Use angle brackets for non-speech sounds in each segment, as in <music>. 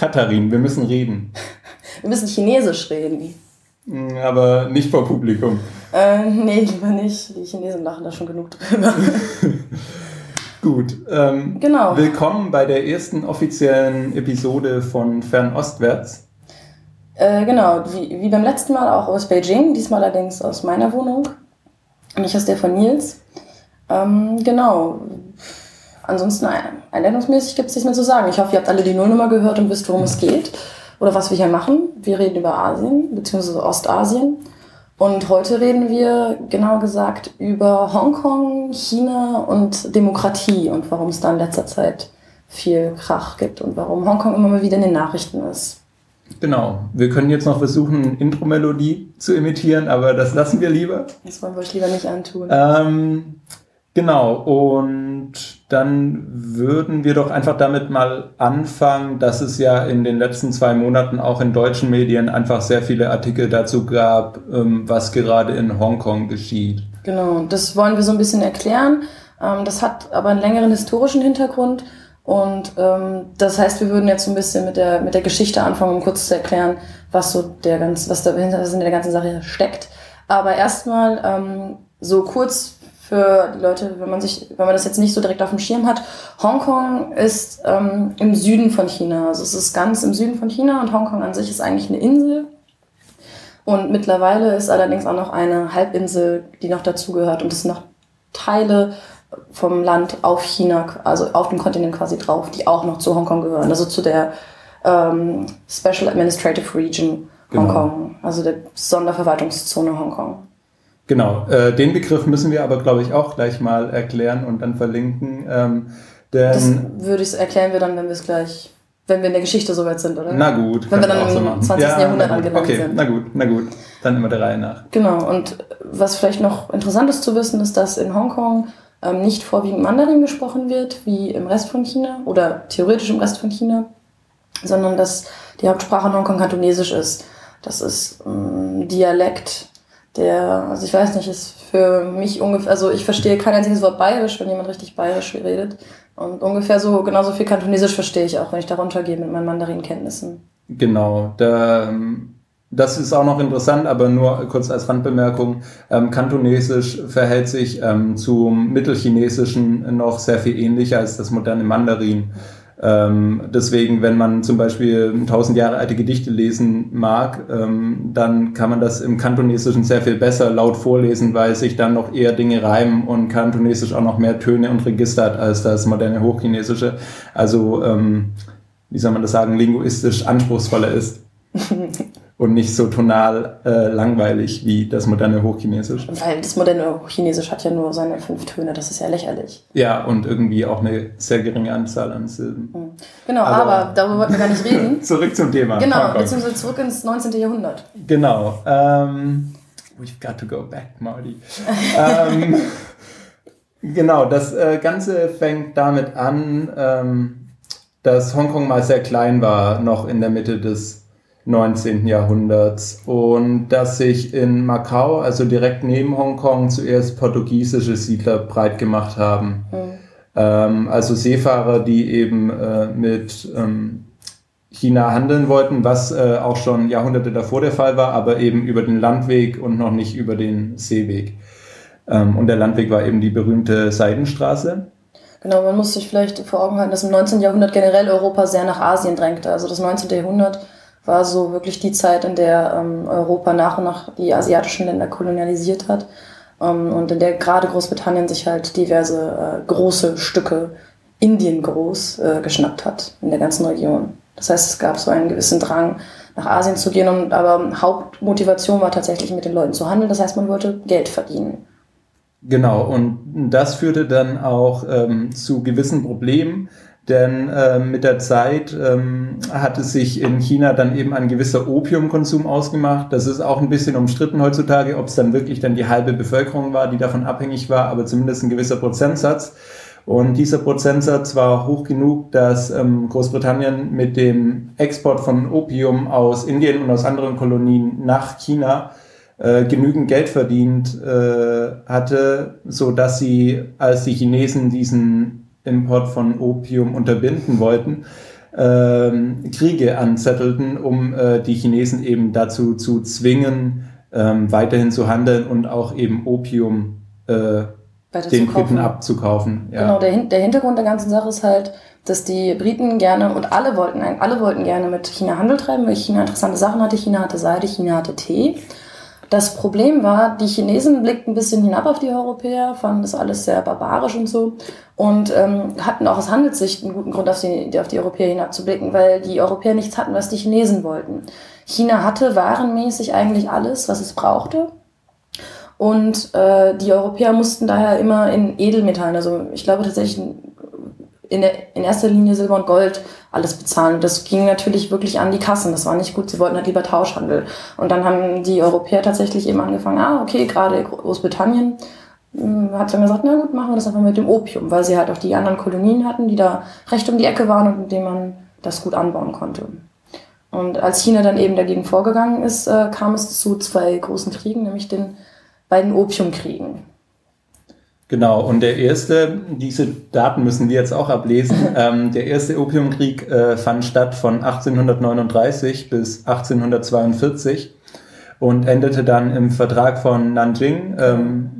Katharin, wir müssen reden. Wir müssen Chinesisch reden. Mm, aber nicht vor Publikum. Äh, nee, lieber nicht. Die Chinesen lachen da schon genug drüber. <laughs> Gut. Ähm, Genau. Willkommen bei der ersten offiziellen Episode von Fernostwärts. Äh, genau, wie, wie beim letzten Mal auch aus Beijing, diesmal allerdings aus meiner Wohnung. Nicht aus der von Nils. Ähm, genau. Ansonsten ein- einleitungsmäßig gibt es nichts mehr zu sagen. Ich hoffe, ihr habt alle die Nullnummer gehört und wisst, worum es geht. Oder was wir hier machen. Wir reden über Asien, beziehungsweise Ostasien. Und heute reden wir, genauer gesagt, über Hongkong, China und Demokratie und warum es da in letzter Zeit viel Krach gibt und warum Hongkong immer mal wieder in den Nachrichten ist. Genau. Wir können jetzt noch versuchen, Intro-Melodie zu imitieren, aber das lassen wir lieber. Das wollen wir euch lieber nicht antun. Ähm, genau, und dann würden wir doch einfach damit mal anfangen, dass es ja in den letzten zwei Monaten auch in deutschen Medien einfach sehr viele Artikel dazu gab, ähm, was gerade in Hongkong geschieht. Genau, das wollen wir so ein bisschen erklären. Ähm, das hat aber einen längeren historischen Hintergrund. Und ähm, das heißt, wir würden jetzt so ein bisschen mit der, mit der Geschichte anfangen, um kurz zu erklären, was so der ganz, was dahinter was in der ganzen Sache steckt. Aber erstmal so kurz für die Leute, wenn man sich, wenn man das jetzt nicht so direkt auf dem Schirm hat, Hongkong ist ähm, im Süden von China. Also es ist ganz im Süden von China und Hongkong an sich ist eigentlich eine Insel. Und mittlerweile ist allerdings auch noch eine Halbinsel, die noch dazugehört. Und es sind noch Teile vom Land auf China, also auf dem Kontinent quasi drauf, die auch noch zu Hongkong gehören. Also zu der ähm, Special Administrative Region Genau. Hongkong, also der Sonderverwaltungszone Hongkong. Genau, äh, den Begriff müssen wir aber, glaube ich, auch gleich mal erklären und dann verlinken. Ähm, Das würde ich erklären wir dann, wenn wir es gleich, wenn wir in der Geschichte soweit sind, oder? na gut, Wenn wir dann im machen. 20. Jahrhundert na gut. angelangt Okay, sind. na gut, na gut. Dann immer der Reihe nach. Genau, und was vielleicht noch interessant ist zu wissen, ist, dass in Hongkong ähm, nicht vorwiegend Mandarin gesprochen wird, wie im Rest von China oder theoretisch im Rest von China, sondern dass die Hauptsprache in Hongkong Kantonesisch ist. Das ist ein Dialekt, der, also ich weiß nicht, ist für mich ungefähr, also ich verstehe kein einziges Wort Bayerisch, wenn jemand richtig Bayerisch redet. Und ungefähr so, genauso viel Kantonesisch verstehe ich auch, wenn ich darunter gehe mit meinen Mandarin-Kenntnissen. Genau, da, das ist auch noch interessant, aber nur kurz als Randbemerkung. Ähm, Kantonesisch verhält sich ähm, zum Mittelchinesischen noch sehr viel ähnlicher als das moderne Mandarin. Ähm, deswegen, wenn man zum Beispiel tausend Jahre alte Gedichte lesen mag, ähm, dann kann man das im Kantonesischen sehr viel besser laut vorlesen, weil sich dann noch eher Dinge reimen und Kantonesisch auch noch mehr Töne und Register hat als das moderne Hochchinesische. Also, ähm, wie soll man das sagen, linguistisch anspruchsvoller ist und nicht so tonal äh, langweilig wie das moderne Hochchinesisch. Weil das moderne Chinesisch hat ja nur seine fünf Töne, das ist ja lächerlich. Ja, und irgendwie auch eine sehr geringe Anzahl an Silben. Genau, Aber- aber, darüber wollten wir gar nicht reden. <laughs> Zurück zum Thema. Genau, Hongkong. beziehungsweise zurück ins 19. Jahrhundert. Genau. Ähm, we've got to go back, Marty. ähm, <laughs> genau, das äh, Ganze fängt damit an, ähm, dass Hongkong mal sehr klein war, noch in der Mitte des 19. Jahrhunderts und dass sich in Macau, also direkt neben Hongkong, zuerst portugiesische Siedler breit gemacht haben. Ähm, also Seefahrer, die eben äh, mit ähm, China handeln wollten, was äh, auch schon Jahrhunderte davor der Fall war, aber eben über den Landweg und noch nicht über den Seeweg. Ähm, und der Landweg war eben die berühmte Seidenstraße. Genau, man muss sich vielleicht vor Augen halten, dass im 19. Jahrhundert generell Europa sehr nach Asien drängte. Also das 19. Jahrhundert war so wirklich die Zeit, in der ähm, Europa nach und nach die asiatischen Länder kolonialisiert hat. Ähm, und in der gerade Großbritannien sich halt diverse äh, große Stücke Indien groß äh, geschnappt hat in der ganzen Region. Das heißt, es gab so einen gewissen Drang, nach Asien zu gehen, und, aber Hauptmotivation war tatsächlich mit den Leuten zu handeln. Das heißt, man wollte Geld verdienen. Genau, und das führte dann auch ähm, zu gewissen Problemen, denn ähm, mit der Zeit ähm, hat es sich in China dann eben ein gewisser Opiumkonsum ausgemacht. Das ist auch ein bisschen umstritten heutzutage, ob es dann wirklich dann die halbe Bevölkerung war, die davon abhängig war, aber zumindest ein gewisser Prozentsatz. Und dieser Prozentsatz war hoch genug, dass ähm, Großbritannien mit dem Export von Opium aus Indien und aus anderen Kolonien nach China äh, genügend Geld verdient äh, hatte, so dass sie, als die Chinesen diesen Import von Opium unterbinden wollten, ähm, Kriege anzettelten, um äh, die Chinesen eben dazu zu zwingen, ähm, weiterhin zu handeln und auch eben Opium äh, den Briten abzukaufen. Ja. Genau, der, der Hintergrund der ganzen Sache ist halt, dass die Briten gerne und alle wollten, alle wollten gerne mit China Handel treiben, weil China interessante Sachen hatte. China hatte Seide, China hatte Tee. Das Problem war, die Chinesen blickten ein bisschen hinab auf die Europäer, fanden das alles sehr barbarisch und so und ähm, hatten auch aus Handelssicht einen guten Grund, auf die, auf die Europäer hinabzublicken, weil die Europäer nichts hatten, was die Chinesen wollten. China hatte warenmäßig eigentlich alles, was es brauchte. Und äh, die Europäer mussten daher immer in Edelmetallen, also ich glaube tatsächlich in, in erster Linie Silber und Gold alles bezahlen. Das ging natürlich wirklich an die Kassen. Das war nicht gut. Sie wollten halt lieber Tauschhandel. Und dann haben die Europäer tatsächlich eben angefangen, ah, okay, gerade Großbritannien hm, hat dann gesagt, na gut, machen wir das einfach mit dem Opium, weil sie halt auch die anderen Kolonien hatten, die da recht um die Ecke waren und mit denen man das gut anbauen konnte. Und als China dann eben dagegen vorgegangen ist, äh, kam es zu zwei großen Kriegen, nämlich den beiden Opiumkriegen. Genau, und der erste, diese Daten müssen wir jetzt auch ablesen, <laughs> ähm, der erste Opiumkrieg äh, fand statt von 1839 bis 1842 und endete dann im Vertrag von Nanjing, ähm,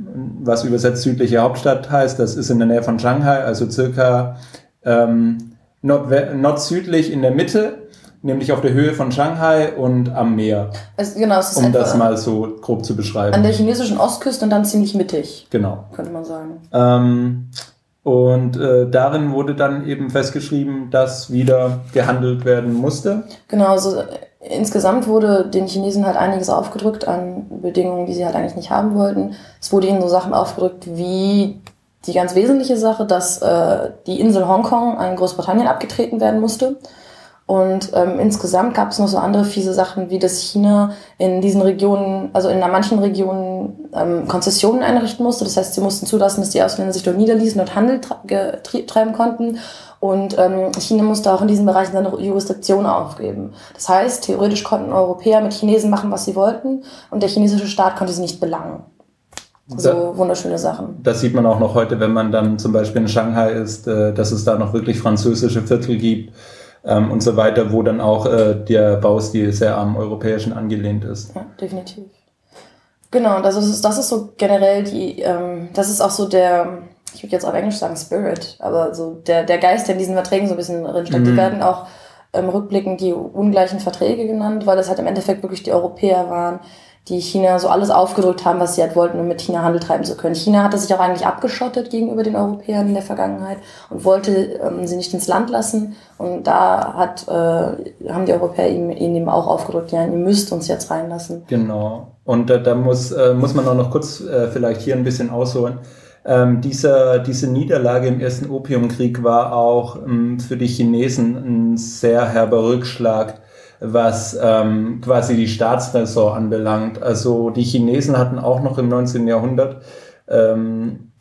was übersetzt südliche Hauptstadt heißt. Das ist in der Nähe von Shanghai, also circa ähm, nord-südlich in der Mitte nämlich auf der Höhe von Shanghai und am Meer. Also, genau, es ist um das mal so grob zu beschreiben. An der chinesischen Ostküste und dann ziemlich mittig. Genau. Könnte man sagen. Ähm, und äh, darin wurde dann eben festgeschrieben, dass wieder gehandelt werden musste. Genau, also äh, insgesamt wurde den Chinesen halt einiges aufgedrückt an Bedingungen, die sie halt eigentlich nicht haben wollten. Es wurde ihnen so Sachen aufgedrückt wie die ganz wesentliche Sache, dass äh, die Insel Hongkong an Großbritannien abgetreten werden musste. Und ähm, insgesamt gab es noch so andere fiese Sachen, wie dass China in diesen Regionen, also in manchen Regionen ähm, Konzessionen einrichten musste. Das heißt, sie mussten zulassen, dass die Ausländer sich dort niederließen und Handel treiben konnten. Und ähm, China musste auch in diesen Bereichen seine Jurisdiktion aufgeben. Das heißt, theoretisch konnten Europäer mit Chinesen machen, was sie wollten, und der chinesische Staat konnte sie nicht belangen. So wunderschöne Sachen. Das sieht man auch noch heute, wenn man dann zum Beispiel in Shanghai ist, äh, dass es da noch wirklich französische Viertel gibt ähm, und so weiter, wo dann auch äh, der Baustil sehr am europäischen angelehnt ist. Ja, definitiv. Genau, das ist, das ist so generell die, ähm, das ist auch so der, ich würde jetzt auf Englisch sagen Spirit, aber so der, der Geist, der in diesen Verträgen so ein bisschen drinsteckt. Mhm. Die werden auch ähm, rückblickend die ungleichen Verträge genannt, weil das halt im Endeffekt wirklich die Europäer waren, die China so alles aufgedrückt haben, was sie halt wollten, um mit China Handel treiben zu können. China hatte sich auch eigentlich abgeschottet gegenüber den Europäern in der Vergangenheit und wollte ähm, sie nicht ins Land lassen. Und da hat, äh, haben die Europäer ihnen, eben auch aufgedrückt, ja, ihr müsst uns jetzt reinlassen. Genau. Und äh, da muss, äh, muss man auch noch kurz äh, vielleicht hier ein bisschen ausholen. Ähm, dieser, diese Niederlage im ersten Opiumkrieg war auch ähm, für die Chinesen ein sehr herber Rückschlag was ähm, quasi die Staatsräson anbelangt. Also die Chinesen hatten auch noch im 19. Jahrhundert, ähm,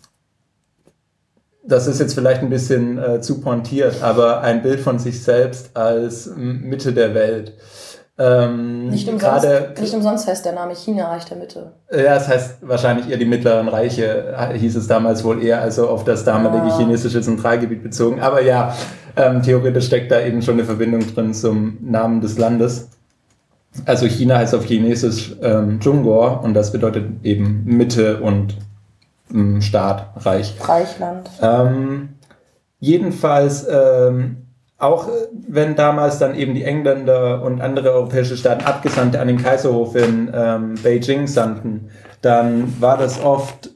das ist jetzt vielleicht ein bisschen äh, zu pointiert, aber ein Bild von sich selbst als Mitte der Welt. Ähm, nicht, umsonst, grade, nicht umsonst heißt der Name China Reich der Mitte. Ja, es heißt wahrscheinlich eher die mittleren Reiche, hieß es damals wohl eher, also auf das damalige ah. chinesische Zentralgebiet bezogen. Aber ja, ähm, theoretisch steckt da eben schon eine Verbindung drin zum Namen des Landes. Also China heißt auf Chinesisch ähm, Zhongguo und das bedeutet eben Mitte und ähm, Staat, Reich. Reichland. Ähm, jedenfalls ähm, auch äh, wenn damals dann eben die Engländer und andere europäische Staaten Abgesandte an den Kaiserhof in ähm, Beijing sandten, dann war das oft,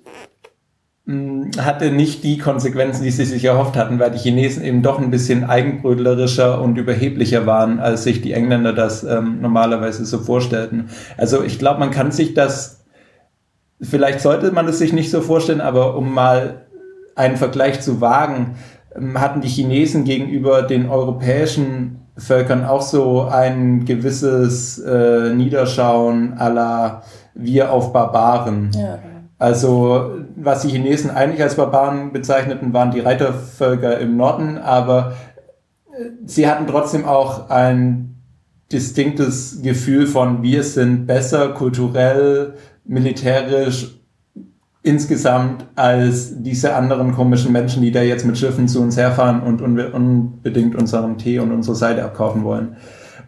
mh, hm, hatte nicht die Konsequenzen, die sie sich erhofft hatten, weil die Chinesen eben doch ein bisschen eigenbrödlerischer und überheblicher waren, als sich die Engländer das ähm, normalerweise so vorstellten. Also ich glaube, man kann sich das, vielleicht sollte man es sich nicht so vorstellen, aber um mal einen Vergleich zu wagen, hatten die Chinesen gegenüber den europäischen Völkern auch so ein gewisses äh, Niederschauen aller wir auf Barbaren. Ja. Also was die Chinesen eigentlich als Barbaren bezeichneten, waren die Reitervölker im Norden, aber äh, sie hatten trotzdem auch ein distinktes Gefühl von wir sind besser kulturell, militärisch insgesamt als diese anderen komischen Menschen, die da jetzt mit Schiffen zu uns herfahren und unbedingt unseren Tee und unsere Seite abkaufen wollen.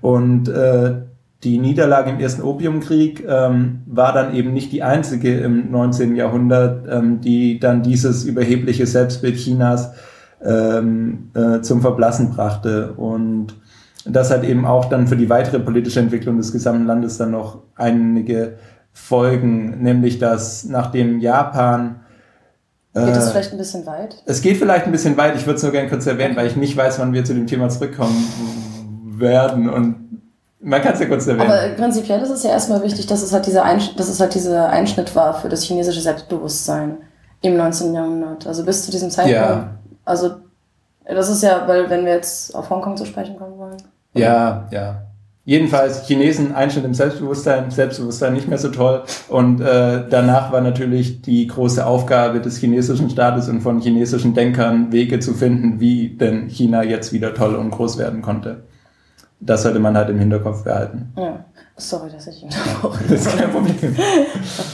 Und äh, die Niederlage im ersten Opiumkrieg ähm, war dann eben nicht die einzige im 19. Jahrhundert, ähm, die dann dieses überhebliche Selbstbild Chinas ähm, äh, zum Verblassen brachte. Und das hat eben auch dann für die weitere politische Entwicklung des gesamten Landes dann noch einige Folgen, nämlich dass nachdem Japan Geht es äh, vielleicht ein bisschen weit? Es geht vielleicht ein bisschen weit. Ich würde es nur gerne kurz erwähnen, weil ich nicht weiß, wann wir zu dem Thema zurückkommen werden. Und man kann es ja kurz erwähnen. Aber prinzipiell ist es ja erstmal wichtig, dass es halt, dieser Einsch dass es halt dieser Einschnitt war für das chinesische Selbstbewusstsein im 19. Jahrhundert. Also bis zu diesem Zeitpunkt. Ja. Also das ist ja, weil wenn wir jetzt auf Hongkong zu sprechen kommen wollen. Ja, ja. Jedenfalls Chinesen Einschnitt im Selbstbewusstsein, Selbstbewusstsein nicht mehr so toll. Und äh, danach war natürlich die große Aufgabe des chinesischen Staates und von chinesischen Denkern Wege zu finden, wie denn China jetzt wieder toll und groß werden konnte. Das sollte man halt im Hinterkopf behalten. Ja. Sorry, dass ich unterbrochen <laughs> habe. Das ist kein Problem. <laughs>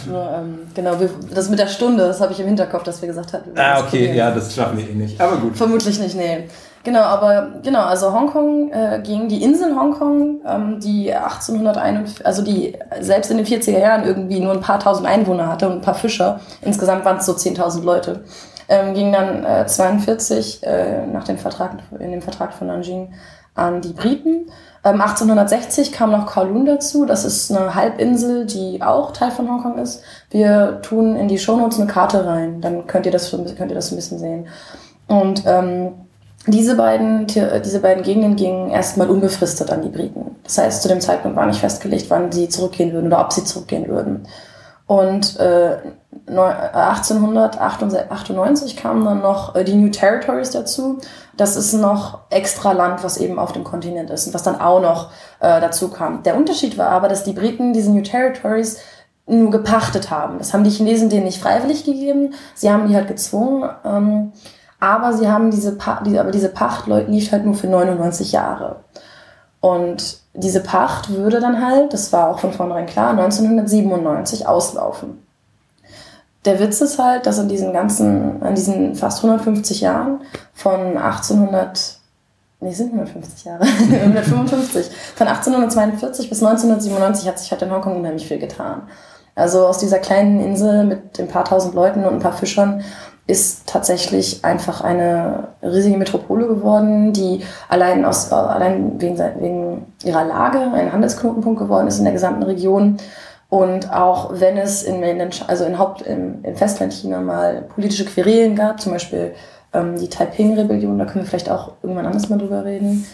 nur, ähm, genau, wir, das mit der Stunde, das habe ich im Hinterkopf, dass wir gesagt hatten. Ah, okay, ja, das schaffen wir eh nicht. Aber gut. Vermutlich nicht, nee. Genau, aber genau, also Hongkong äh, ging die Insel Hongkong, ähm, die 1841, also die selbst in den 40er Jahren irgendwie nur ein paar tausend Einwohner hatte und ein paar Fischer, insgesamt waren es so 10.000 Leute, ähm, ging dann äh, 42 äh, nach dem Vertrag, in dem Vertrag von Nanjing an die Briten. Ähm, 1860 kam noch Kowloon dazu. Das ist eine Halbinsel, die auch Teil von Hongkong ist. Wir tun in die Shownotes eine Karte rein, dann könnt ihr das, könnt ihr das ein bisschen sehen. Und ähm, diese beiden, diese beiden Gegenden gingen erstmal unbefristet an die Briten. Das heißt, zu dem Zeitpunkt war nicht festgelegt, wann sie zurückgehen würden oder ob sie zurückgehen würden. Und äh, 1898 kamen dann noch äh, die New Territories dazu. Das ist noch extra Land, was eben auf dem Kontinent ist und was dann auch noch äh, dazu kam. Der Unterschied war aber, dass die Briten diese New Territories nur gepachtet haben. Das haben die Chinesen denen nicht freiwillig gegeben. Sie haben die halt gezwungen. Ähm, aber sie haben diese, pa diese, aber diese Pacht lief halt nur für 99 Jahre. Und diese Pacht würde dann halt, das war auch von vornherein klar, 1997 auslaufen. Der Witz ist halt, dass in diesen ganzen, an diesen fast 150 Jahren von 1800, nee, sind 150 Jahre, <laughs> 155, von 1842 bis 1997 hat sich halt in Hongkong unheimlich viel getan. Also aus dieser kleinen Insel mit ein paar tausend Leuten und ein paar Fischern ist tatsächlich einfach eine riesige Metropole geworden, die allein, aus, allein wegen, wegen ihrer Lage ein Handelsknotenpunkt geworden ist in der gesamten Region. Und auch wenn es in, in, also in Haupt, im, im Festland China mal politische Querelen gab, zum Beispiel ähm, die Taiping-Rebellion, da können wir vielleicht auch irgendwann anders mal drüber reden,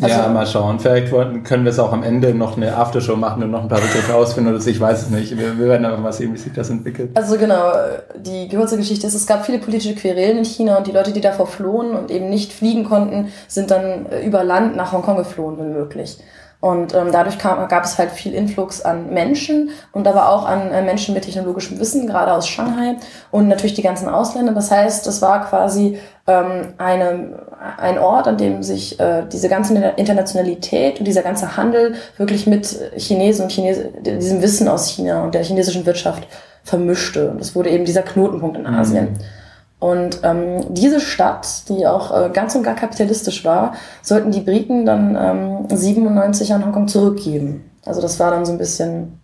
also, ja, mal schauen. Vielleicht können wir es auch am Ende noch eine Aftershow machen und noch ein paar Begriffe <laughs> ausfinden oder so. Ich weiß es nicht. Wir, wir werden einfach mal sehen, wie sich das entwickelt. Also genau, die kurze Geschichte ist, es gab viele politische Querelen in China und die Leute, die davor flohen und eben nicht fliegen konnten, sind dann äh, über Land nach Hongkong geflohen, wenn möglich. Und ähm, dadurch kam, gab es halt viel Influx an Menschen und aber auch an äh, Menschen mit technologischem Wissen, gerade aus Shanghai und natürlich die ganzen Ausländer. Das heißt, das war quasi ähm, eine, ein Ort, an dem sich äh, diese ganze Internationalität und dieser ganze Handel wirklich mit Chinesen und Chinesen, diesem Wissen aus China und der chinesischen Wirtschaft vermischte. Und das wurde eben dieser Knotenpunkt in Asien. Mhm. Und ähm, diese Stadt, die auch äh, ganz und gar kapitalistisch war, sollten die Briten dann ähm, 97 an Hongkong zurückgeben. Also das war dann so ein bisschen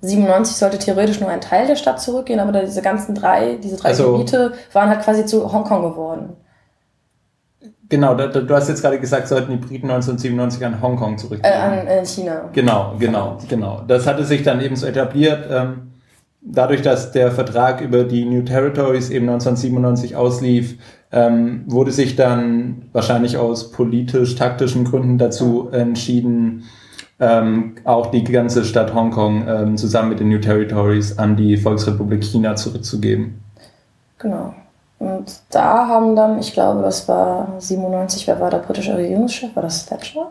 97 sollte theoretisch nur ein Teil der Stadt zurückgehen, aber diese ganzen drei, diese drei also, Gebiete waren halt quasi zu Hongkong geworden. Genau, du, du hast jetzt gerade gesagt, sollten die Briten 1997 an Hongkong zurückgehen. Äh, an äh, China. Genau, genau, genau. Das hatte sich dann eben so etabliert. Ähm, dadurch, dass der Vertrag über die New Territories eben 1997 auslief, ähm, wurde sich dann wahrscheinlich aus politisch-taktischen Gründen dazu entschieden, ähm, auch die ganze Stadt Hongkong ähm, zusammen mit den New Territories an die Volksrepublik China zurückzugeben. Genau. Und da haben dann, ich glaube, das war 97, wer war der britische Regierungschef? War das Thatcher?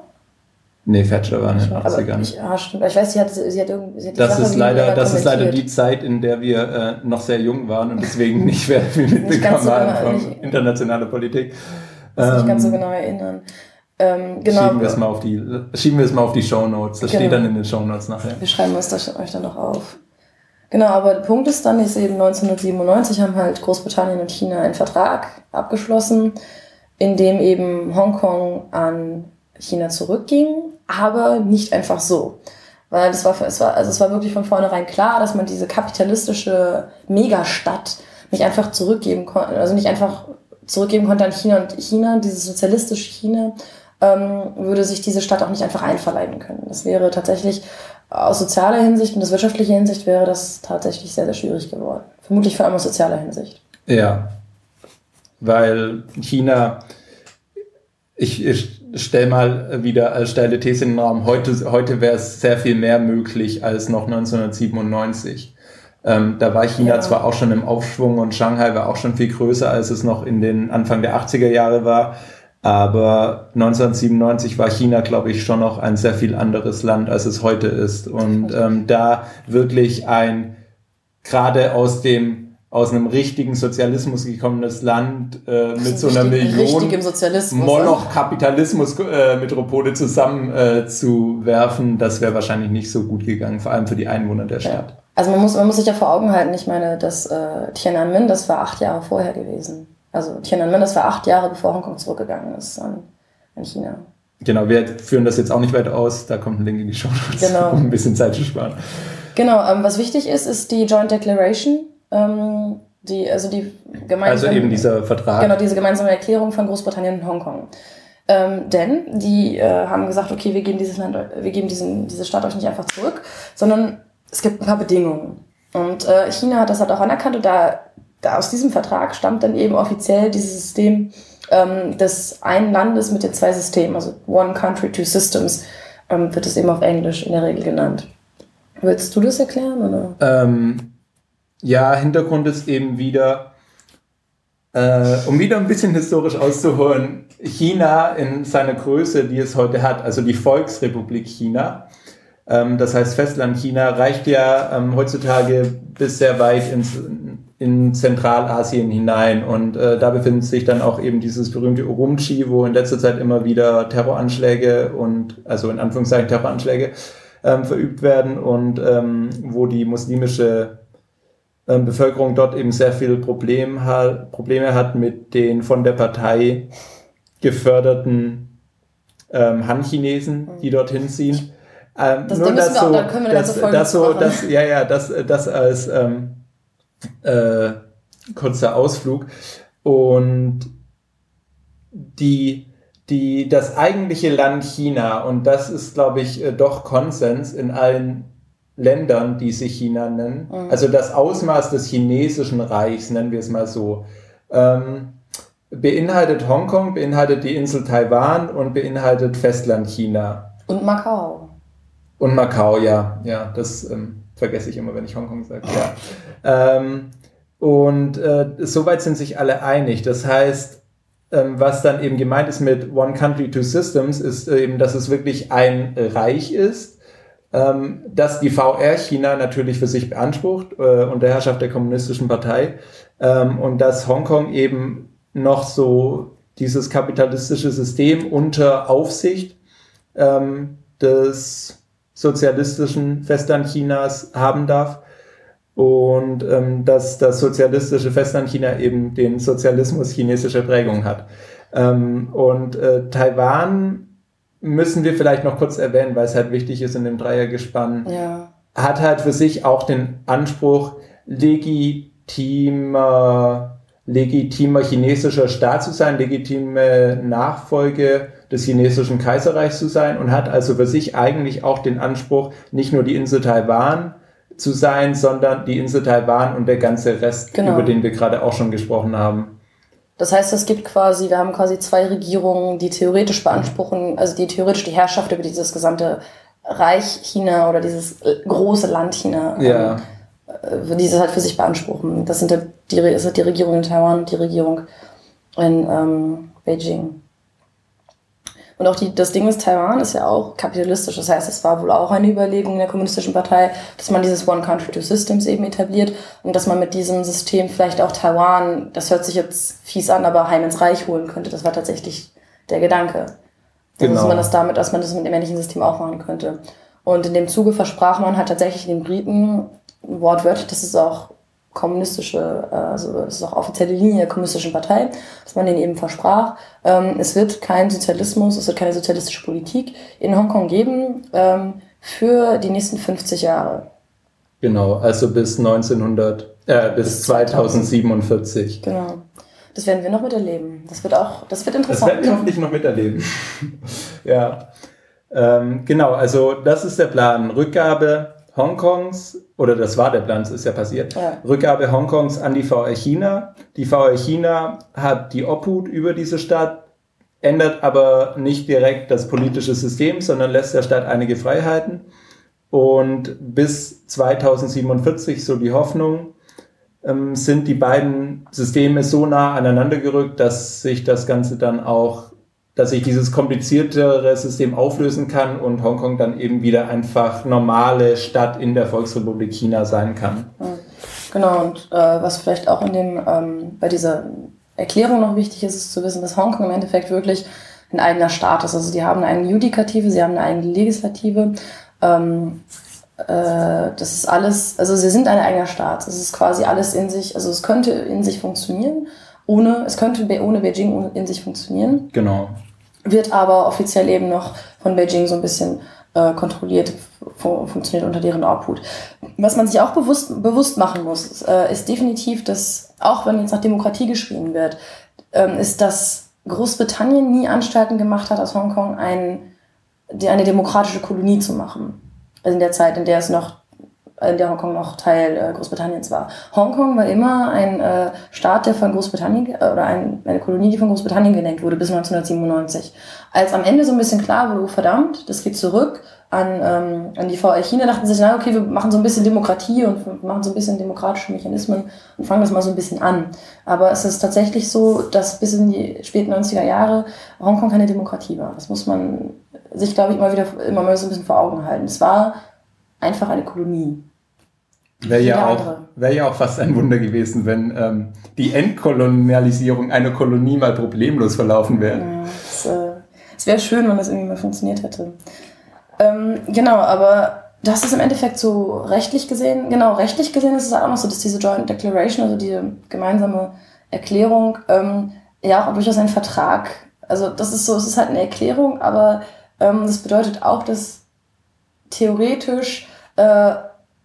Nee, Thatcher war in den 80ern. Ich, ah, stimmt. Ich weiß, sie hat, sie hat irgendwie. Sie hat das ist leider, das ist leider die Zeit, in der wir äh, noch sehr jung waren und deswegen <laughs> nicht sehr viel mitbekommen so haben von nicht, internationaler Politik. Das ähm, nicht ganz so genau erinnern. Ähm, genau. Schieben wir es mal auf die, schieben wir es mal auf die Show Notes. Das genau. steht dann in den Show Notes nachher. Wir schreiben uns das euch dann noch auf. Genau, aber der Punkt ist dann, ist eben 1997 haben halt Großbritannien und China einen Vertrag abgeschlossen, in dem eben Hongkong an China zurückging, aber nicht einfach so. Weil das war, es war, also es war wirklich von vornherein klar, dass man diese kapitalistische Megastadt nicht einfach zurückgeben konnte, also nicht einfach zurückgeben konnte an China und China, dieses sozialistische China, ähm, würde sich diese Stadt auch nicht einfach einverleiben können. Das wäre tatsächlich aus sozialer Hinsicht und aus wirtschaftlicher Hinsicht wäre das tatsächlich sehr, sehr schwierig geworden. Vermutlich vor allem aus sozialer Hinsicht. Ja, weil China, ich, ich stelle mal wieder als steile These in den Raum, heute, heute wäre es sehr viel mehr möglich als noch 1997. Ähm, da war China ja. zwar auch schon im Aufschwung und Shanghai war auch schon viel größer, als es noch in den Anfang der 80er Jahre war. Aber 1997 war China, glaube ich, schon noch ein sehr viel anderes Land, als es heute ist. Und ähm, da wirklich ein gerade aus dem aus einem richtigen Sozialismus gekommenes Land äh, mit so einer Million Moloch-Kapitalismus-Metropole äh, zusammen äh, zu das wäre wahrscheinlich nicht so gut gegangen, vor allem für die Einwohner der Stadt. Ja. Also man muss, man muss sich ja vor Augen halten, ich meine, dass äh, Tiananmen, das war acht Jahre vorher gewesen. Also Tiananmen, das war acht Jahre bevor Hongkong zurückgegangen ist an, an China. Genau, wir führen das jetzt auch nicht weiter aus, da kommt ein Link in die Show, genau. <laughs> um ein bisschen Zeit zu sparen. Genau, ähm, was wichtig ist, ist die Joint Declaration ähm, die, also die gemeinsame, also eben dieser Vertrag. Genau, diese gemeinsame Erklärung von Großbritannien und Hongkong. Ähm, denn die äh, haben gesagt, okay, wir geben dieses Land, wir geben diesen, diese Stadt euch nicht einfach zurück, sondern es gibt ein paar Bedingungen. Und äh, China hat das halt auch anerkannt und da, aus diesem Vertrag stammt dann eben offiziell dieses System ähm, des einen Landes mit den zwei Systemen, also One Country, Two Systems, ähm, wird es eben auf Englisch in der Regel genannt. Willst du das erklären? Oder? Ähm, ja, Hintergrund ist eben wieder, äh, um wieder ein bisschen historisch auszuholen, China in seiner Größe, die es heute hat, also die Volksrepublik China, ähm, das heißt Festland China, reicht ja ähm, heutzutage bis sehr weit ins, in Zentralasien hinein. Und äh, da befindet sich dann auch eben dieses berühmte Urumqi, wo in letzter Zeit immer wieder Terroranschläge und, also in Anführungszeichen Terroranschläge, ähm, verübt werden und ähm, wo die muslimische ähm, Bevölkerung dort eben sehr viel Problem hat, Probleme hat mit den von der Partei geförderten ähm, Han-Chinesen, die dorthin ziehen. Ähm, das nur das so, auch, können wir das, das so, das, ja, ja, das, das als ähm, äh, kurzer Ausflug. Und die, die, das eigentliche Land China, und das ist, glaube ich, äh, doch Konsens in allen Ländern, die sich China nennen. Mhm. Also das Ausmaß des chinesischen Reichs, nennen wir es mal so, ähm, beinhaltet Hongkong, beinhaltet die Insel Taiwan und beinhaltet Festland China. Und Macau. Und Macau, ja. Ja, das ähm, vergesse ich immer, wenn ich Hongkong sage. Ja. ähm, und äh, soweit sind sich alle einig. Das heißt, ähm, was dann eben gemeint ist mit One Country, Two Systems, ist äh, eben, dass es wirklich ein Reich ist ähm, dass die VR China natürlich für sich beansprucht äh, unter Herrschaft der kommunistischen Partei ähm, und dass Hongkong eben noch so dieses kapitalistische System unter Aufsicht ähm, des sozialistischen Festland Chinas haben darf und ähm, dass das sozialistische Festland China eben den Sozialismus chinesischer Prägung hat. Ähm, und äh, Taiwan müssen wir vielleicht noch kurz erwähnen, weil es halt wichtig ist in dem Dreiergespann, ja. hat halt für sich auch den Anspruch, legitimer, legitimer chinesischer Staat zu sein, legitime Nachfolge des chinesischen Kaiserreichs zu sein und hat also für sich eigentlich auch den Anspruch, nicht nur die Insel Taiwan zu sein, sondern die Insel Taiwan und der ganze Rest, genau. über den wir gerade auch schon gesprochen haben. Das heißt, es gibt quasi, wir haben quasi zwei Regierungen, die theoretisch beanspruchen, also die theoretisch die Herrschaft über dieses gesamte Reich China oder dieses große Land China, ja. ähm, dieses halt für sich beanspruchen. Das sind die, das sind die Regierung in Taiwan und die Regierung in ähm, Beijing. Und auch die, das Ding ist, Taiwan ist ja auch kapitalistisch. Das heißt, es war wohl auch eine Überlegung der kommunistischen Partei, dass man dieses One Country, Two Systems eben etabliert und dass man mit diesem System vielleicht auch Taiwan, das hört sich jetzt fies an, aber heim ins Reich holen könnte. Das war tatsächlich der Gedanke. Genau. Dass man das damit, dass man das mit dem ähnlichen System auch machen könnte. Und in dem Zuge versprach man halt tatsächlich den Briten, wortwörtlich, das ist auch kommunistische, äh, also das ist auch offizielle Linie der kommunistischen Partei, dass man denen eben versprach, ähm, es wird kein Sozialismus, es wird keine sozialistische Politik in Hongkong geben ähm, für die nächsten 50 Jahre. Genau, also bis 1900, äh, bis 2047. Genau. Das werden wir noch miterleben. Das wird auch, das wird interessant. Das werden wir hoffentlich noch miterleben. <laughs> ja. Ähm, genau, also das ist der Plan. Rückgabe Hongkongs, oder das war der Plan, es ist ja passiert, ja. Rückgabe Hongkongs an die VR China. Die VR China hat die Obhut über diese Stadt, ändert aber nicht direkt das politische System, sondern lässt der Stadt einige Freiheiten. Und bis 2047, so die Hoffnung, ähm, sind die beiden Systeme so nah aneinander gerückt, dass sich das Ganze dann auch, dass sich dieses kompliziertere System auflösen kann und Hongkong dann eben wieder einfach normale Stadt in der Volksrepublik China sein kann. Genau, und äh, was vielleicht auch in dem, ähm, bei dieser Erklärung noch wichtig ist, ist zu wissen, dass Hongkong im Endeffekt wirklich ein eigener Staat ist. Also die haben eine eigene Judikative, sie haben eine eigene Legislative. Ähm, äh, das ist alles, also sie sind ein eigener Staat. Es ist quasi alles in sich, also es könnte in sich funktionieren, ohne, es könnte ohne Beijing in sich funktionieren. Genau. Wird aber offiziell eben noch von Beijing so ein bisschen äh, kontrolliert, fu funktioniert unter deren Obhut. Was man sich auch bewusst, bewusst machen muss, äh, ist definitiv, dass, auch wenn jetzt nach Demokratie geschrien wird, ähm, ist, dass Großbritannien nie Anstalten gemacht hat, aus Hongkong ein, die, eine demokratische Kolonie zu machen also in der Zeit, in der es noch in der Hongkong noch Teil äh, Großbritanniens war. Hongkong war immer ein äh, Staat, der von Großbritannien äh, oder ein, eine Kolonie, die von Großbritannien gelenkt wurde bis 1997. Als am Ende so ein bisschen klar wurde, oh verdammt, das geht zurück an, ähm, an die VR China, dachten sich, na okay, wir machen so ein bisschen Demokratie und machen so ein bisschen demokratische Mechanismen und fangen das mal so ein bisschen an. Aber es ist tatsächlich so, dass bis in die späten 90er Jahre Hongkong keine Demokratie war. Das muss man sich, glaube ich, immer wieder immer mal so ein bisschen vor Augen halten. Es war einfach eine Kolonie. Wäre ja, auch, wär ja auch fast ein Wunder gewesen, wenn ähm, die Entkolonialisierung einer Kolonie mal problemlos verlaufen wäre. Ja, es, äh, es wäre schön, wenn das irgendwie mal funktioniert hätte. Ähm, genau, aber das ist im Endeffekt so rechtlich gesehen, genau, rechtlich gesehen ist es auch noch so, dass diese Joint Declaration, also die gemeinsame Erklärung, ähm, ja auch durchaus ein Vertrag, also das ist so, es ist halt eine Erklärung, aber ähm, das bedeutet auch, dass theoretisch äh,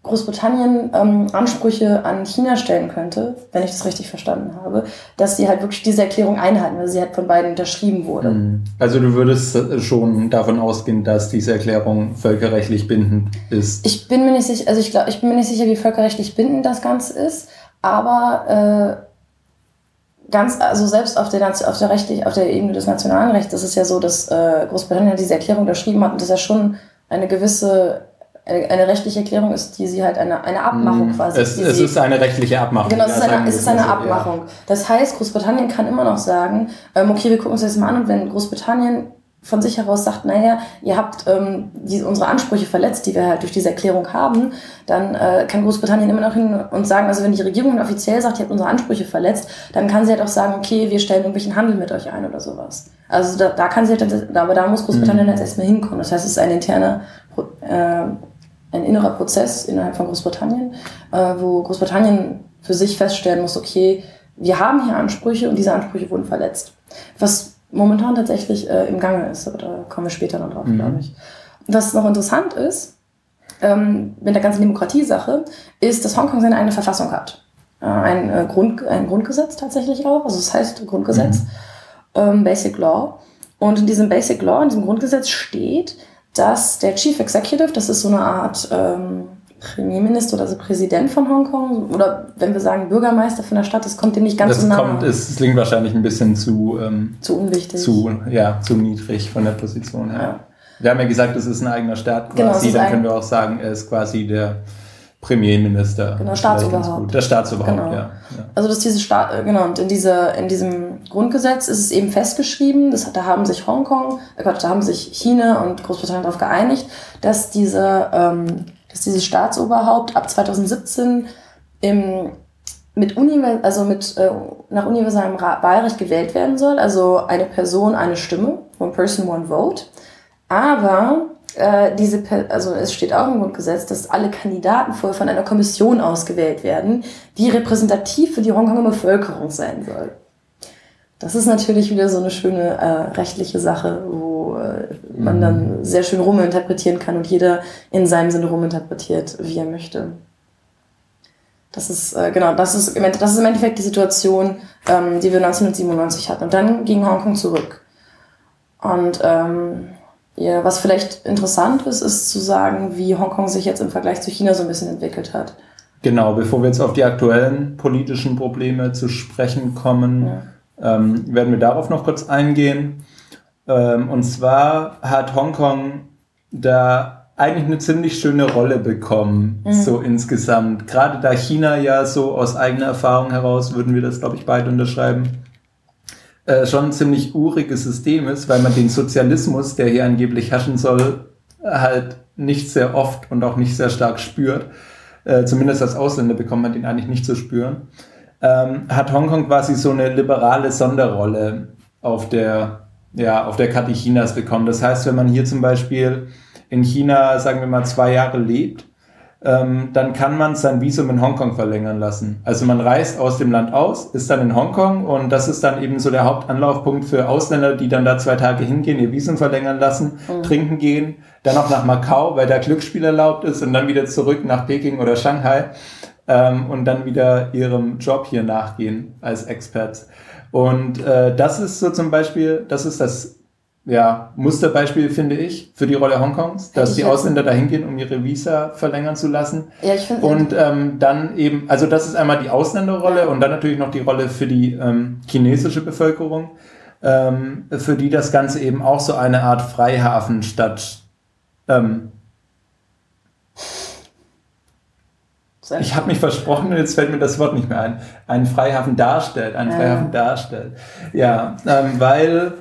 Großbritannien ähm, Ansprüche an China stellen könnte, wenn ich das richtig verstanden habe, dass sie halt wirklich diese Erklärung einhalten, weil sie halt von beiden unterschrieben wurde. Mhm. Also du würdest äh, schon davon ausgehen, dass diese Erklärung völkerrechtlich bindend ist? Ich bin mir nicht sicher, also ich glaube, ich bin mir nicht sicher, wie völkerrechtlich bindend das Ganze ist, aber äh, ganz, also selbst auf der, auf der rechtlich, auf der Ebene des nationalen Rechts ist es ja so, dass äh, Großbritannien diese Erklärung unterschrieben hat und das ja schon eine gewisse eine rechtliche Erklärung ist, die sie halt eine, eine Abmachung mhm. quasi. Es, es ist eine rechtliche Abmachung. Genau, es ist eine, es ist eine Abmachung. Das heißt, Großbritannien kann immer noch sagen, ähm, okay, wir gucken uns das mal an und wenn Großbritannien von sich heraus sagt, naja, ihr habt ähm, die, unsere Ansprüche verletzt, die wir halt durch diese Erklärung haben, dann äh, kann Großbritannien immer noch hin und sagen, also wenn die Regierung offiziell sagt, ihr habt unsere Ansprüche verletzt, dann kann sie halt auch sagen, okay, wir stellen irgendwelchen Handel mit euch ein oder sowas. Also da, da kann sie halt, aber da muss Großbritannien mhm. jetzt erstmal hinkommen. Das heißt, es ist ein interner äh, ein innerer Prozess innerhalb von Großbritannien, äh, wo Großbritannien für sich feststellen muss, okay, wir haben hier Ansprüche und diese Ansprüche wurden verletzt. Was momentan tatsächlich äh, im Gange ist, aber da kommen wir später noch drauf, mhm. glaube ich. Was noch interessant ist, ähm, mit der ganzen Demokratiesache, ist, dass Hongkong seine eigene Verfassung hat. Äh, ein, äh, Grund, ein Grundgesetz tatsächlich auch, also es das heißt Grundgesetz, mhm. ähm, Basic Law. Und in diesem Basic Law, in diesem Grundgesetz steht, dass der Chief Executive, das ist so eine Art ähm, Premierminister oder also Präsident von Hongkong, oder wenn wir sagen Bürgermeister von der Stadt, das kommt dem nicht ganz das so nah. Kommt, es klingt wahrscheinlich ein bisschen zu, ähm, zu unwichtig. Zu, ja, zu niedrig von der Position her. Ja. Wir haben ja gesagt, es ist ein eigener Staat genau, quasi, dann können wir auch sagen, er ist quasi der Premierminister. Genau, Staatsoberhaupt. Der Staatsoberhaupt, genau. ja, ja. Also dass diese Staat, äh, genau, und in, dieser, in diesem Grundgesetz ist es eben festgeschrieben, das, da haben sich Hongkong, äh Gott, da haben sich China und Großbritannien darauf geeinigt, dass diese, ähm, dass dieses Staatsoberhaupt ab 2017 im, mit Univers also mit, äh, nach universellem Wahlrecht gewählt werden soll. Also eine Person, eine Stimme, one person, one vote. Aber äh, diese, also es steht auch im Grundgesetz, dass alle Kandidaten vorher von einer Kommission ausgewählt werden, die repräsentativ für die Hongkonger Bevölkerung sein soll. Das ist natürlich wieder so eine schöne äh, rechtliche Sache, wo äh, man mhm. dann sehr schön ruminterpretieren kann und jeder in seinem Sinne ruminterpretiert, wie er möchte. Das ist, äh, genau, das ist, im das ist im Endeffekt die Situation, ähm, die wir 1997 hatten. Und dann ging Hongkong zurück. Und ähm, ja, was vielleicht interessant ist, ist zu sagen, wie Hongkong sich jetzt im Vergleich zu China so ein bisschen entwickelt hat. Genau, bevor wir jetzt auf die aktuellen politischen Probleme zu sprechen kommen, ja ähm, werden wir darauf noch kurz eingehen. Ähm, und zwar hat Hongkong da eigentlich eine ziemlich schöne Rolle bekommen, mhm. so insgesamt. Gerade da China ja so aus eigener Erfahrung heraus, würden wir das, glaube ich, beide unterschreiben, äh, schon ein ziemlich uriges System ist, weil man den Sozialismus, der hier angeblich herrschen soll, halt nicht sehr oft und auch nicht sehr stark spürt. Äh, zumindest als Ausländer bekommt man den eigentlich nicht zu spüren ähm, hat Hongkong quasi so eine liberale Sonderrolle auf der, ja, auf der Karte Chinas bekommen. Das heißt, wenn man hier zum Beispiel in China, sagen wir mal, zwei Jahre lebt, ähm, dann kann man sein Visum in Hongkong verlängern lassen. Also man reist aus dem Land aus, ist dann in Hongkong und das ist dann eben so der Hauptanlaufpunkt für Ausländer, die dann da zwei Tage hingehen, ihr Visum verlängern lassen, mhm. trinken gehen, dann auch nach Macau, weil da Glücksspiel erlaubt ist und dann wieder zurück nach Peking oder Shanghai ähm, und dann wieder ihrem Job hier nachgehen als Experts. Und äh, das ist so zum Beispiel, das ist das ja, Musterbeispiel, finde ich, für die Rolle Hongkongs, dass ich die Ausländer dahin gehen, um ihre Visa verlängern zu lassen. Ja, ich finde. Und ähm, dann eben, also das ist einmal die Ausländerrolle und dann natürlich noch die Rolle für die ähm, chinesische Bevölkerung, ähm, für die das Ganze eben auch so eine Art Freihafenstadt ähm, ich habe mich versprochen und jetzt fällt mir das Wort nicht mehr ein. Einen Freihafen darstellt, einen ja. Freihafen darstellt. Ja, ähm, weil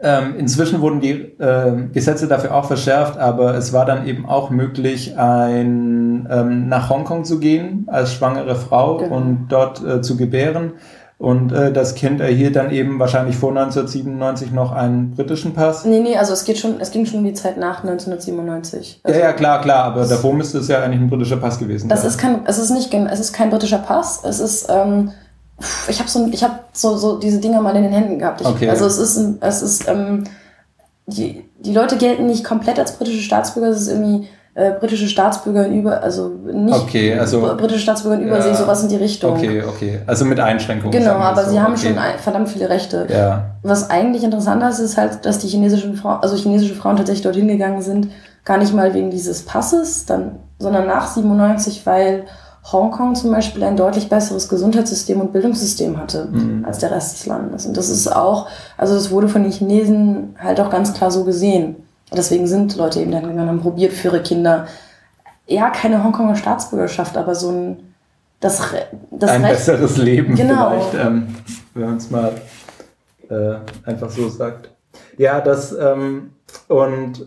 ähm, inzwischen wurden die äh, Gesetze dafür auch verschärft, aber es war dann eben auch möglich, ein, ähm, nach Hongkong zu gehen als schwangere Frau genau. und dort äh, zu gebären. Und äh, das Kind erhielt dann eben wahrscheinlich vor 1997 noch einen britischen Pass. Nee, nee, also es geht schon, es ging schon um die Zeit nach 1997. Also ja, ja, klar, klar, aber davor müsste es ja eigentlich ein britischer Pass gewesen das sein. Ist kein, es ist nicht, es ist kein britischer Pass, es ist, ähm, ich habe so, ich habe so, so diese Dinger mal in den Händen gehabt. Ich, okay. Also es ist, es ist, ähm, die, die Leute gelten nicht komplett als britische Staatsbürger, es ist irgendwie äh, britische Staatsbürger in über, also nicht okay, also, britische Staatsbürger in Übersee, ja, sowas in die Richtung. Okay, okay. Also mit Einschränkungen. Genau, aber so. sie haben okay. schon verdammt viele Rechte. Ja. Was eigentlich interessanter ist, ist halt, dass die chinesischen Frauen, also chinesische Frauen tatsächlich dorthin gegangen sind, gar nicht mal wegen dieses Passes, dann, sondern nach 97, weil Hongkong zum Beispiel ein deutlich besseres Gesundheitssystem und Bildungssystem hatte mhm. als der Rest des Landes. Und das ist auch, also das wurde von den Chinesen halt auch ganz klar so gesehen. Deswegen sind Leute eben dann gegangen und haben probiert für ihre Kinder, ja, keine Hongkonger Staatsbürgerschaft, aber so ein, das, das ein Recht, besseres Leben genau. vielleicht, ähm, wenn man es mal äh, einfach so sagt. Ja, das ähm, und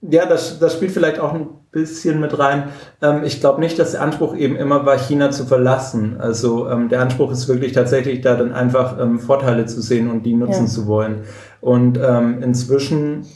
ja, das, das spielt vielleicht auch ein bisschen mit rein. Ähm, ich glaube nicht, dass der Anspruch eben immer war, China zu verlassen. Also ähm, der Anspruch ist wirklich tatsächlich da dann einfach ähm, Vorteile zu sehen und die nutzen ja. zu wollen. Und ähm, inzwischen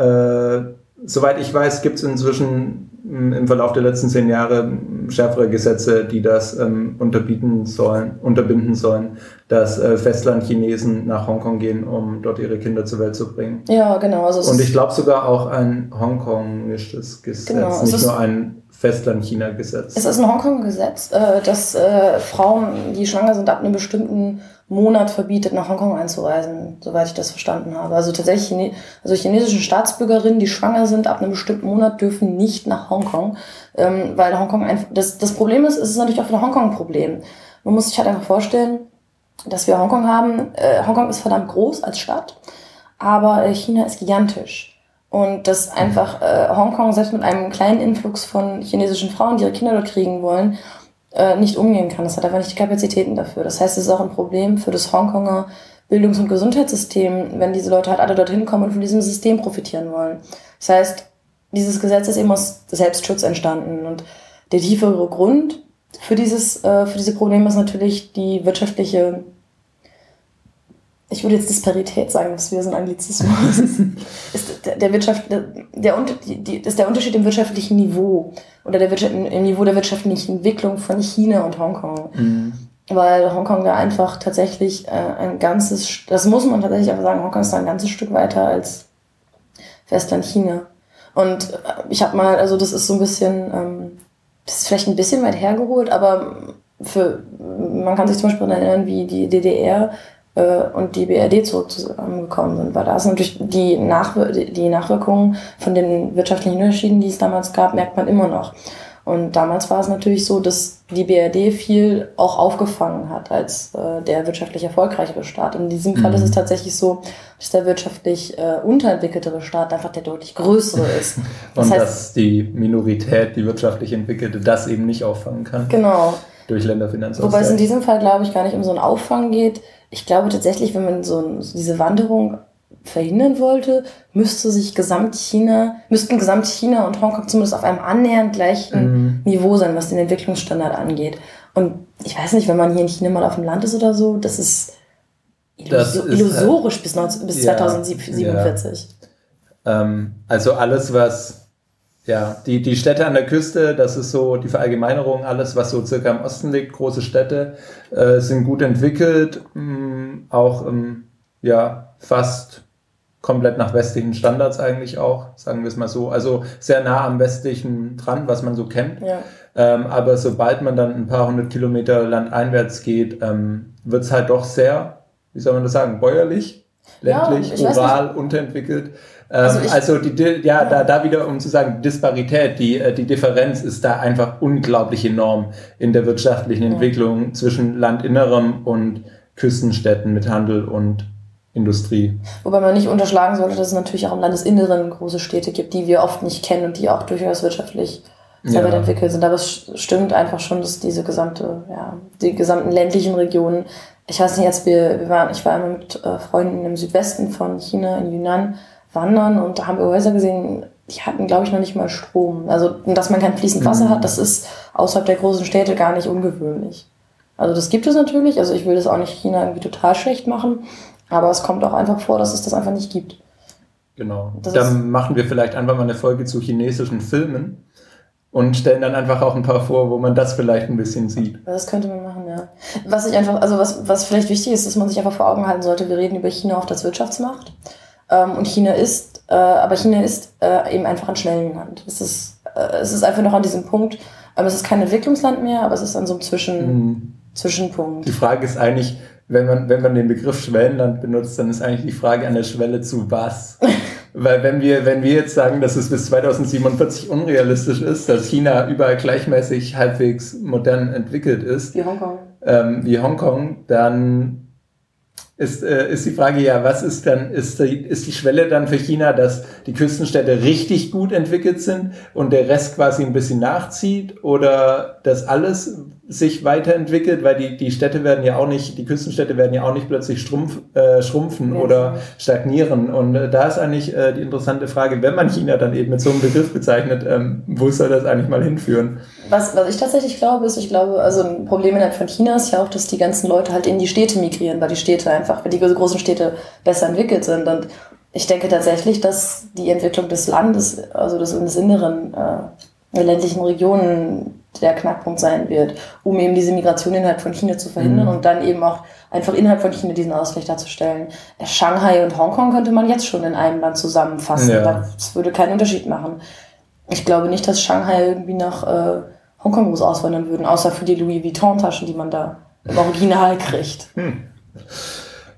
äh, soweit ich weiß, gibt es inzwischen im Verlauf der letzten zehn Jahre schärfere Gesetze, die das ähm, unterbieten sollen, unterbinden sollen, dass äh, Festlandchinesen nach Hongkong gehen, um dort ihre Kinder zur Welt zu bringen. Ja, genau. Also Und ich glaube sogar auch ein Hongkongisches Gesetz, genau, nicht nur ein Festland-China-Gesetz. Es ist ein Hongkong-Gesetz, äh, dass äh, Frauen, die schwanger sind, ab einem bestimmten Monat verbietet, nach Hongkong einzureisen, soweit ich das verstanden habe. Also tatsächlich, Chine also chinesische Staatsbürgerinnen, die schwanger sind, ab einem bestimmten Monat dürfen nicht nach Hongkong, ähm, weil Hongkong einfach, das, das Problem ist, es ist natürlich auch wieder Hongkong-Problem. Man muss sich halt einfach vorstellen, dass wir Hongkong haben. Äh, Hongkong ist verdammt groß als Stadt, aber äh, China ist gigantisch. Und dass einfach äh, Hongkong selbst mit einem kleinen Influx von chinesischen Frauen, die ihre Kinder dort kriegen wollen, äh, nicht umgehen kann. Das hat einfach nicht die Kapazitäten dafür. Das heißt, es ist auch ein Problem für das Hongkonger Bildungs- und Gesundheitssystem, wenn diese Leute halt alle dorthin kommen und von diesem System profitieren wollen. Das heißt, dieses Gesetz ist eben aus Selbstschutz entstanden und der tiefere Grund für dieses, äh, für diese Probleme ist natürlich die wirtschaftliche ich würde jetzt Disparität sagen, das wieder so ein Anglizismus. <laughs> ist der, der Wirtschaft, der, der, die, ist der Unterschied im wirtschaftlichen Niveau oder der Wirtschaft, im Niveau der wirtschaftlichen Entwicklung von China und Hongkong. Mhm. Weil Hongkong da einfach tatsächlich äh, ein ganzes, das muss man tatsächlich einfach sagen, Hongkong ist da ein ganzes Stück weiter als Festland China. Und äh, ich habe mal, also das ist so ein bisschen, ähm, das ist vielleicht ein bisschen weit hergeholt, aber für, man kann sich zum Beispiel erinnern, wie die DDR und die BRD zurückgekommen sind, weil da ist natürlich die, Nachwir die Nachwirkungen von den wirtschaftlichen Unterschieden, die es damals gab, merkt man immer noch. Und damals war es natürlich so, dass die BRD viel auch aufgefangen hat als äh, der wirtschaftlich erfolgreichere Staat. Und in diesem Fall ist es mhm. tatsächlich so, dass der wirtschaftlich äh, unterentwickeltere Staat einfach der deutlich größere <laughs> ist. Das Und heißt, dass die Minorität, die wirtschaftlich entwickelte, das eben nicht auffangen kann. Genau. Durch Länderfinanzausgleich. Wobei es in diesem Fall, glaube ich, gar nicht um so ein Auffangen geht. Ich glaube tatsächlich, wenn man so, diese Wanderung verhindern wollte, müsste sich Gesamtchina, müssten Gesamtchina und Hongkong zumindest auf einem annähernd gleichen mhm. Niveau sein, was den Entwicklungsstandard angeht. Und ich weiß nicht, wenn man hier in China mal auf dem Land ist oder so, das ist, das ist illusorisch äh, bis, 19, bis ja, 2047. Ja. Ähm, also alles, was ja, die, die Städte an der Küste, das ist so die Verallgemeinerung, alles, was so circa im Osten liegt, große Städte, äh, sind gut entwickelt, mh, mm, auch ähm, ja, fast komplett nach westlichen Standards eigentlich auch, sagen wir es mal so. Also sehr nah am westlichen dran, was man so kennt. Ja. Ähm, aber sobald man dann ein paar hundert Kilometer landeinwärts geht, ähm, wird es halt doch sehr, wie soll man das sagen, bäuerlich, ländlich, ja, oval, unterentwickelt. Ähm, also, also, die, ja, ja, Da, da wieder, um zu sagen, Disparität, die, äh, die Differenz ist da einfach unglaublich enorm in der wirtschaftlichen Entwicklung zwischen Landinnerem und Küstenstädten mit Handel und Industrie. Wobei man nicht unterschlagen sollte, dass es natürlich auch im Landesinneren große Städte gibt, die wir oft nicht kennen und die auch durchaus wirtschaftlich sehr ja. weit entwickelt sind. Aber es stimmt einfach schon, dass diese gesamte, ja, die gesamten ländlichen Regionen, ich weiß nicht, jetzt wir, wir waren, ich war einmal mit äh, Freunden im Südwesten von China, in Yunnan, wandern und da haben wir Häuser gesehen, die hatten, glaube ich, noch nicht mal Strom. Also, dass man kein fließend Wasser mhm. hat, das ist außerhalb der großen Städte gar nicht ungewöhnlich. Also, das gibt es natürlich. Also, ich will das auch nicht China irgendwie total schlecht machen. Aber es kommt auch einfach vor, dass es das einfach nicht gibt. Genau. Das dann machen wir vielleicht einfach mal eine Folge zu chinesischen Filmen und stellen dann einfach auch ein paar vor, wo man das vielleicht ein bisschen sieht. Das könnte man machen, ja. Was ich einfach, also was, was vielleicht wichtig ist, dass man sich einfach vor Augen halten sollte, wir reden über China oft als Wirtschaftsmacht. Ähm, und China ist, äh, aber China ist äh, eben einfach ein Schwellenland. Es ist, äh, es ist einfach noch an diesem Punkt, aber es ist kein Entwicklungsland mehr, aber es ist an so einem Zwischen, mhm. Zwischenpunkt. Die Frage ist eigentlich, wenn man, wenn man den Begriff Schwellenland benutzt, dann ist eigentlich die Frage an der Schwelle zu was. <laughs> Weil wenn wir, wenn wir jetzt sagen, dass es bis 2047 unrealistisch ist, dass China überall gleichmäßig halbwegs modern entwickelt ist, wie Hongkong, ähm, wie Hongkong dann ist, äh, ist die Frage ja, was ist dann, ist die, ist die Schwelle dann für China, dass die Küstenstädte richtig gut entwickelt sind und der Rest quasi ein bisschen nachzieht oder dass alles sich weiterentwickelt, weil die, die Städte werden ja auch nicht, die Küstenstädte werden ja auch nicht plötzlich schrumpf, äh, schrumpfen ja. oder stagnieren. Und äh, da ist eigentlich äh, die interessante Frage, wenn man China dann eben mit so einem Begriff bezeichnet, ähm, wo soll das eigentlich mal hinführen? Was, was ich tatsächlich glaube, ist, ich glaube, also ein Problem innerhalb von China ist ja auch, dass die ganzen Leute halt in die Städte migrieren, weil die Städte einfach, weil die großen Städte besser entwickelt sind. Und ich denke tatsächlich, dass die Entwicklung des Landes, also des, des Inneren, äh, ländlichen Regionen der Knackpunkt sein wird, um eben diese Migration innerhalb von China zu verhindern mhm. und dann eben auch einfach innerhalb von China diesen Ausgleich darzustellen. Shanghai und Hongkong könnte man jetzt schon in einem Land zusammenfassen. Ja. Das würde keinen Unterschied machen. Ich glaube nicht, dass Shanghai irgendwie nach äh, Hongkong groß auswandern würden, außer für die Louis Vuitton-Taschen, die man da im Original kriegt. <laughs> Hm.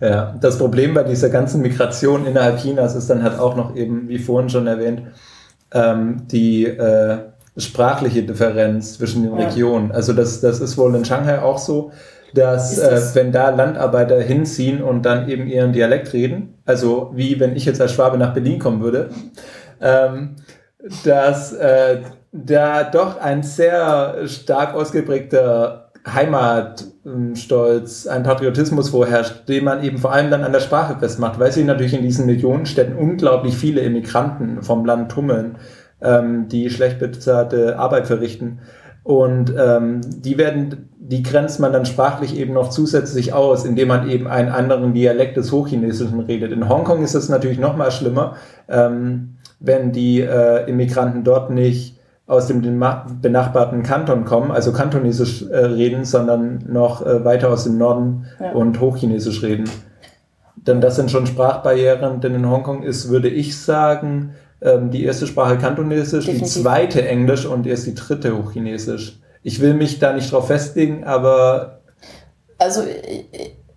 Ja, das Problem bei dieser ganzen Migration innerhalb Chinas ist dann halt auch noch eben, wie vorhin schon erwähnt, ähm, die äh, sprachliche Differenz zwischen den ja. Regionen. Also das, das ist wohl in Shanghai auch so, dass äh, wenn da Landarbeiter hinziehen und dann eben ihren Dialekt reden, also wie wenn ich jetzt als Schwabe nach Berlin kommen würde, ähm, dass äh, da doch ein sehr stark ausgeprägter Heimatstolz, ein Patriotismus vorherrscht, den man eben vor allem dann an der Sprache festmacht, weil sich natürlich in diesen Millionenstädten unglaublich viele Immigranten vom Land tummeln ähm, die schlecht bezahlte Arbeit verrichten. Und ähm, die werden, die grenzt man dann sprachlich eben noch zusätzlich aus, indem man eben einen anderen Dialekt des Hochchinesischen redet. In Hongkong ist es natürlich noch mal schlimmer, ähm, wenn die äh, Immigranten dort nicht aus dem benachbarten Kanton kommen, also Kantonesisch äh, reden, sondern noch äh, weiter aus dem Norden ja. und Hochchinesisch reden. Denn das sind schon Sprachbarrieren, denn in Hongkong ist, würde ich sagen, ähm, die erste Sprache Kantonesisch, Definitiv. die zweite Englisch und erst die dritte Hochchinesisch. Ich will mich da nicht drauf festlegen, aber. Also,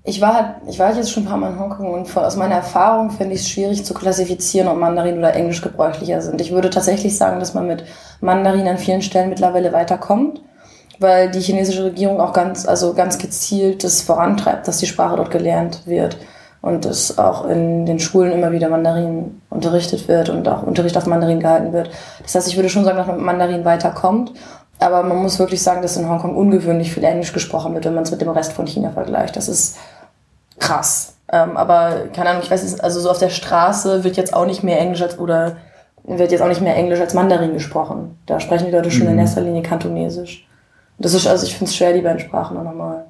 ich war halt, ich war jetzt schon ein paar Mal in Hongkong und von, aus meiner Erfahrung finde ich es schwierig zu klassifizieren, ob Mandarin oder Englisch gebräuchlicher sind. Ich würde tatsächlich sagen, dass man mit Mandarin an vielen Stellen mittlerweile weiterkommt, weil die chinesische Regierung auch ganz, also ganz gezielt das vorantreibt, dass die Sprache dort gelernt wird und dass auch in den Schulen immer wieder Mandarin unterrichtet wird und auch Unterricht auf Mandarin gehalten wird. Das heißt, ich würde schon sagen, dass man mit Mandarin weiterkommt. Aber man muss wirklich sagen, dass in Hongkong ungewöhnlich viel Englisch gesprochen wird, wenn man es mit dem Rest von China vergleicht. Das ist krass. Ähm, aber keine Ahnung, ich weiß es, also so auf der Straße wird jetzt auch nicht mehr Englisch als oder wird jetzt auch nicht mehr Englisch als Mandarin gesprochen. Da sprechen die Leute schon mhm. in erster Linie Kantonesisch. Das ist also ich finde es schwer, die beiden Sprachen auch nochmal.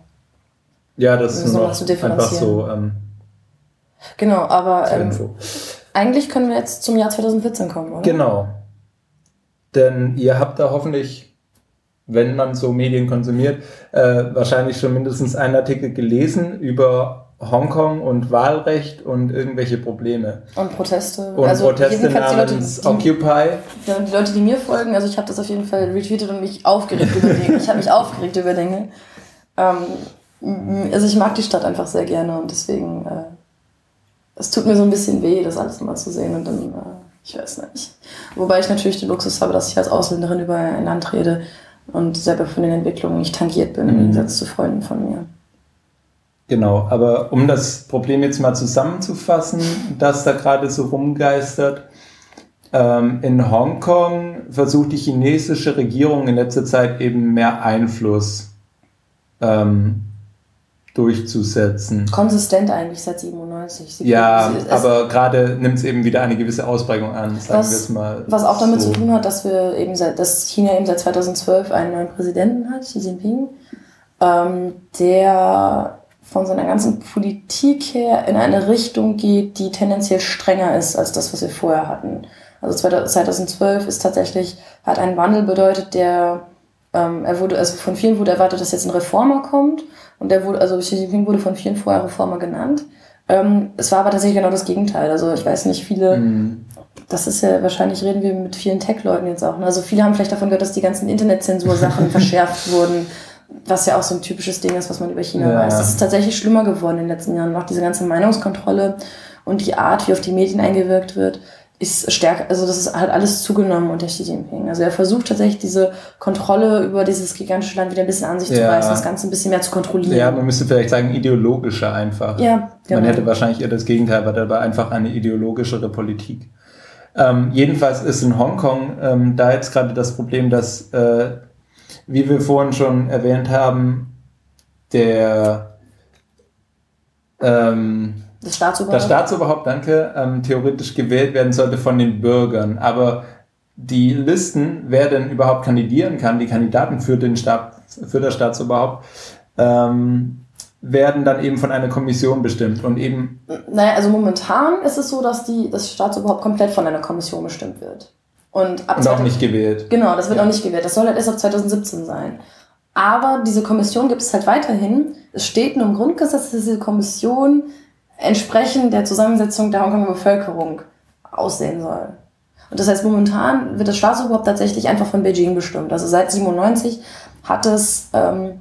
Ja, das ist noch einfach so. Ähm Genau, aber ähm, eigentlich können wir jetzt zum Jahr 2014 kommen, oder? Genau. Denn ihr habt da hoffentlich, wenn man so Medien konsumiert, äh, wahrscheinlich schon mindestens einen Artikel gelesen über Hongkong und Wahlrecht und irgendwelche Probleme. Und Proteste. Und also Proteste namens die Leute, die, Occupy. Die, Leute, die mir folgen, also ich habe das auf jeden Fall retweetet und mich aufgeregt über Dinge. Ich habe mich aufgeregt über Dinge. Ähm, also ich mag die Stadt einfach sehr gerne und deswegen äh, es tut mir so ein bisschen weh, das alles mal zu sehen und dann, äh, ich weiß nicht. Wobei ich natürlich den Luxus habe, dass ich als Ausländerin über ein Land rede und selber von den Entwicklungen nicht tangiert bin, im mhm. Gegensatz zu Freunden von mir. Genau, aber um das Problem jetzt mal zusammenzufassen, das da gerade so rumgeistert, ähm, in Hongkong versucht die chinesische Regierung in letzter Zeit eben mehr Einfluss ähm, durchzusetzen. Konsistent eigentlich seit 97. Sie ja, aber gerade nimmt es eben wieder eine gewisse Ausprägung an, sagen wir es mal. Was auch damit so. zu tun hat, dass wir eben seit, dass China eben seit 2012 einen neuen Präsidenten hat, Xi Jinping, ähm, der von seiner ganzen Politik her in eine Richtung geht, die tendenziell strenger ist als das, was wir vorher hatten. Also 2012 ist tatsächlich, hat ein Wandel bedeutet, der, ähm, er wurde, also von vielen wurde erwartet, dass jetzt ein Reformer kommt und der wurde, also Xi Jinping wurde von vielen vorher Reformer genannt. Ähm, es war aber tatsächlich genau das Gegenteil. Also ich weiß nicht, viele, mhm. das ist ja, wahrscheinlich reden wir mit vielen Tech-Leuten jetzt auch. Ne? Also viele haben vielleicht davon gehört, dass die ganzen Internetzensur-Sachen <laughs> verschärft wurden, was ja auch so ein typisches Ding ist, was man über China ja. weiß. Das ist tatsächlich schlimmer geworden in den letzten Jahren. Auch diese ganze Meinungskontrolle und die Art, wie auf die Medien eingewirkt wird, ist stärker, also das ist halt alles zugenommen unter Xi Jinping. Also er versucht tatsächlich diese Kontrolle über dieses gigantische Land wieder ein bisschen an sich ja. zu reißen, das Ganze ein bisschen mehr zu kontrollieren. Ja, man müsste vielleicht sagen, ideologischer einfach. Ja, genau. Man hätte wahrscheinlich eher das Gegenteil, weil aber einfach eine ideologischere Politik. Ähm, jedenfalls ist in Hongkong ähm, da jetzt gerade das Problem, dass, äh, wie wir vorhin schon erwähnt haben, der ähm, das Staatsoberhaupt? Das Staatsoberhaupt, danke, ähm, theoretisch gewählt werden sollte von den Bürgern. Aber die Listen, wer denn überhaupt kandidieren kann, die Kandidaten für, den Staat, für das Staatsoberhaupt, ähm, werden dann eben von einer Kommission bestimmt und eben. Naja, also momentan ist es so, dass die, das Staatsoberhaupt komplett von einer Kommission bestimmt wird. Und, ab und auch nicht gewählt. Genau, das wird ja. auch nicht gewählt. Das soll halt erst ab 2017 sein. Aber diese Kommission gibt es halt weiterhin. Es steht nur im Grundgesetz, dass diese Kommission entsprechend der Zusammensetzung der Hongkonger Bevölkerung aussehen soll. Und das heißt, momentan wird das Staatsoberhaupt tatsächlich einfach von Beijing bestimmt. Also seit 97 hat es ähm,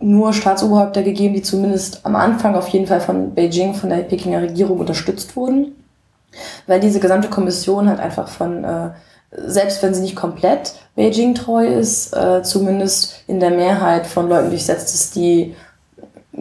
nur Staatsoberhäupter gegeben, die zumindest am Anfang auf jeden Fall von Beijing, von der Pekinger Regierung unterstützt wurden. Weil diese gesamte Kommission halt einfach von, äh, selbst wenn sie nicht komplett Beijing treu ist, äh, zumindest in der Mehrheit von Leuten durchsetzt ist, die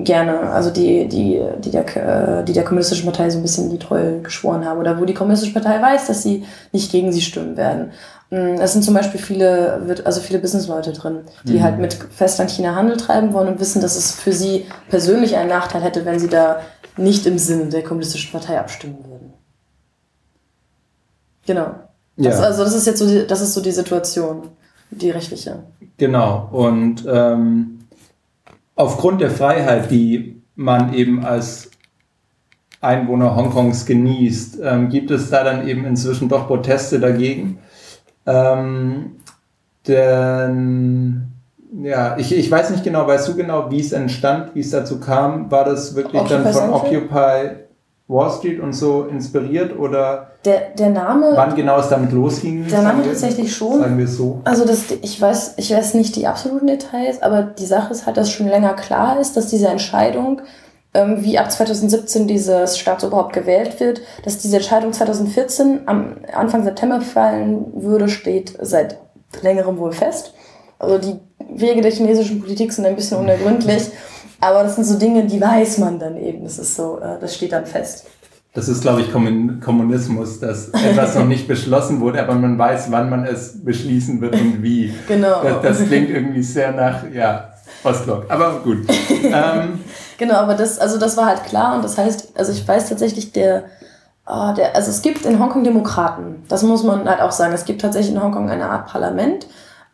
gerne, also die, die, die, der, die der kommunistischen Partei so ein bisschen die Treue geschworen haben oder wo die kommunistische Partei weiß, dass sie nicht gegen sie stimmen werden. Mm, es sind zum Beispiel viele, also viele Businessleute drin, die mhm. halt mit Festland China Handel treiben wollen und wissen, dass es für sie persönlich einen Nachteil hätte, wenn sie da nicht im Sinne der kommunistischen Partei abstimmen würden. Genau. Ja. Das, also das ist jetzt so die, das ist so die Situation, die rechtliche. Genau. Und ähm, aufgrund der Freiheit, die man eben als Einwohner Hongkongs genießt, ähm, gibt es da dann eben inzwischen doch Proteste dagegen. Ähm, denn ja, ich, ich weiß nicht genau, weißt du genau, wie es entstand, wie es dazu kam? War das wirklich Occupy dann von Central? Occupy Wall Street und so inspiriert oder der, der Name wann genau es damit losging? Der Name tatsächlich schon. Sagen wir es so. Also das, ich weiß, ich weiß nicht die absoluten Details, aber die Sache ist halt, dass schon länger klar ist, dass diese Entscheidung, ähm, wie ab 2017 dieses Staatsoberhaupt gewählt wird, dass diese Entscheidung 2014 am Anfang September fallen würde, steht seit längerem wohl fest. Also die Wege der chinesischen Politik sind ein bisschen unergründlich. <laughs> Aber das sind so Dinge, die weiß man dann eben. Das ist so, äh, das steht dann fest. Das ist, glaube ich, Kommunismus, dass <laughs> etwas noch nicht beschlossen wurde, aber man weiß, wann man es beschließen wird und wie. Genau. Das, das klingt irgendwie sehr nach, ja, Ostblock. Aber gut. <laughs> ähm, genau, aber das, also das war halt klar und das heißt, also ich weiß tatsächlich, der, oh, der, also es gibt in Hongkong Demokraten. Das muss man halt auch sagen. Es gibt tatsächlich in Hongkong eine Art Parlament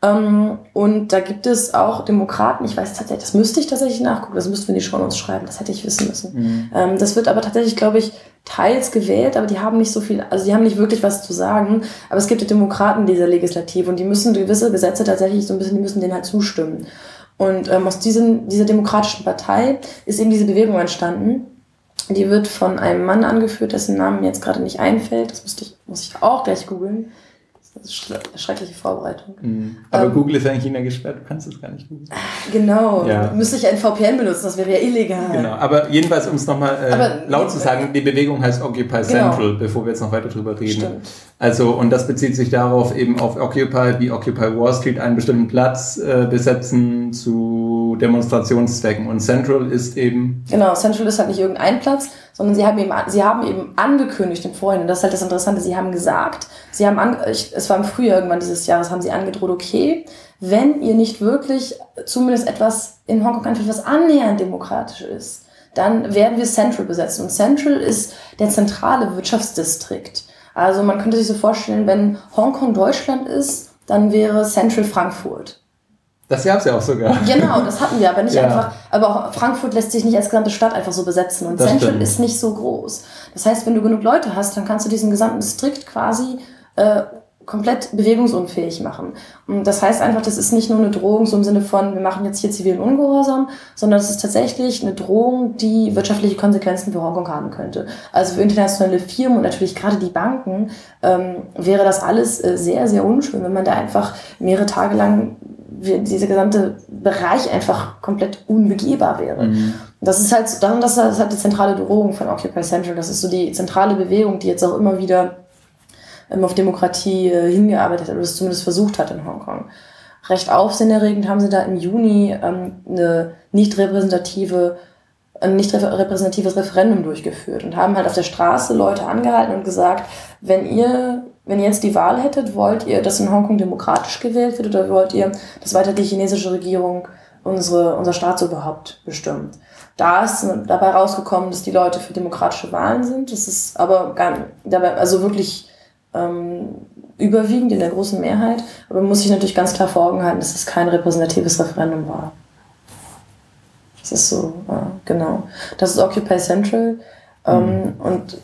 und da gibt es auch Demokraten, ich weiß tatsächlich, das müsste ich tatsächlich nachgucken, das müssten wir in die Show uns schreiben, das hätte ich wissen müssen. Mhm. Ähm, das wird aber tatsächlich, glaube ich, teils gewählt, aber die haben nicht so viel, also die haben nicht wirklich was zu sagen, aber es gibt die Demokraten dieser Legislative und die müssen gewisse Gesetze tatsächlich so ein bisschen, die müssen denen halt zustimmen. Und ähm, aus diesen, dieser demokratischen Partei ist eben diese Bewegung entstanden. Die wird von einem Mann angeführt, dessen Namen mir jetzt gerade nicht einfällt. Das müsste ich, muss ich auch gleich googeln. Das ist eine schreckliche Vorbereitung. Mhm. Aber ähm, Google ist ja in China gesperrt, du kannst es gar nicht googeln. Genau, ja. müsste ich ein VPN benutzen, das wäre ja illegal. Genau, aber jedenfalls, um es nochmal äh, laut zu sagen, die Bewegung heißt Occupy genau. Central, bevor wir jetzt noch weiter drüber reden. Stimmt. Also, und das bezieht sich darauf, eben auf Occupy, wie Occupy Wall Street einen bestimmten Platz äh, besetzen zu Demonstrationszwecken. Und Central ist eben. Genau, Central ist halt nicht irgendein Platz, sondern sie haben eben, sie haben eben angekündigt im Vorhinein, das ist halt das Interessante, sie haben gesagt, sie haben, an, es war im Frühjahr irgendwann dieses Jahres, haben sie angedroht, okay, wenn ihr nicht wirklich zumindest etwas in Hongkong einfach etwas annähernd demokratisch ist, dann werden wir Central besetzen. Und Central ist der zentrale Wirtschaftsdistrikt. Also man könnte sich so vorstellen, wenn Hongkong Deutschland ist, dann wäre Central Frankfurt. Das gab es ja auch sogar. Genau, das hatten wir, aber nicht <laughs> ja. einfach. Aber auch Frankfurt lässt sich nicht als gesamte Stadt einfach so besetzen und das Central stimmt. ist nicht so groß. Das heißt, wenn du genug Leute hast, dann kannst du diesen gesamten Distrikt quasi äh, komplett bewegungsunfähig machen. Und das heißt einfach, das ist nicht nur eine Drohung so im Sinne von, wir machen jetzt hier zivilen Ungehorsam, sondern es ist tatsächlich eine Drohung, die wirtschaftliche Konsequenzen für Hongkong haben könnte. Also für internationale Firmen und natürlich gerade die Banken ähm, wäre das alles äh, sehr, sehr unschön, wenn man da einfach mehrere Tage lang dieser gesamte Bereich einfach komplett unbegehbar wäre. Mhm. Das ist halt, das ist halt die zentrale Drohung von Occupy Central. Das ist so die zentrale Bewegung, die jetzt auch immer wieder auf Demokratie äh, hingearbeitet hat oder es zumindest versucht hat in Hongkong. Recht aufsehenerregend haben sie da im Juni ähm, eine nicht repräsentative ein nicht repräsentatives Referendum durchgeführt und haben halt auf der Straße Leute angehalten und gesagt, wenn ihr wenn ihr jetzt die Wahl hättet, wollt ihr, dass in Hongkong demokratisch gewählt wird oder wollt ihr, dass weiter die chinesische Regierung unsere, unser Staatsoberhaupt bestimmt? Da ist dabei rausgekommen, dass die Leute für demokratische Wahlen sind. Das ist aber gar dabei, also wirklich ähm, überwiegend in der großen Mehrheit. Aber man muss sich natürlich ganz klar vor Augen halten, dass es kein repräsentatives Referendum war. Das ist so, äh, genau. Das ist Occupy Central. Ähm, mhm. Und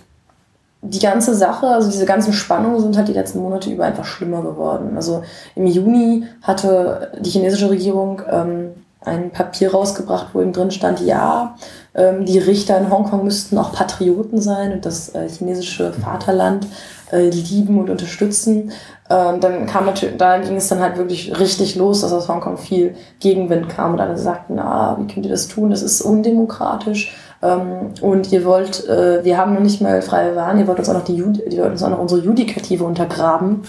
die ganze Sache, also diese ganzen Spannungen sind halt die letzten Monate über einfach schlimmer geworden. Also im Juni hatte die chinesische Regierung ähm, ein Papier rausgebracht, wo eben drin stand, ja, ähm, die Richter in Hongkong müssten auch Patrioten sein und das äh, chinesische Vaterland äh, lieben und unterstützen. Ähm, dann kam natürlich, da ging es dann halt wirklich richtig los, dass aus Hongkong viel Gegenwind kam und alle sagten, na, wie könnt ihr das tun? Das ist undemokratisch. Ähm, und ihr wollt, äh, wir haben noch nicht mal freie Wahlen, ihr wollt uns auch noch die, Jud wollt uns auch noch unsere Judikative untergraben.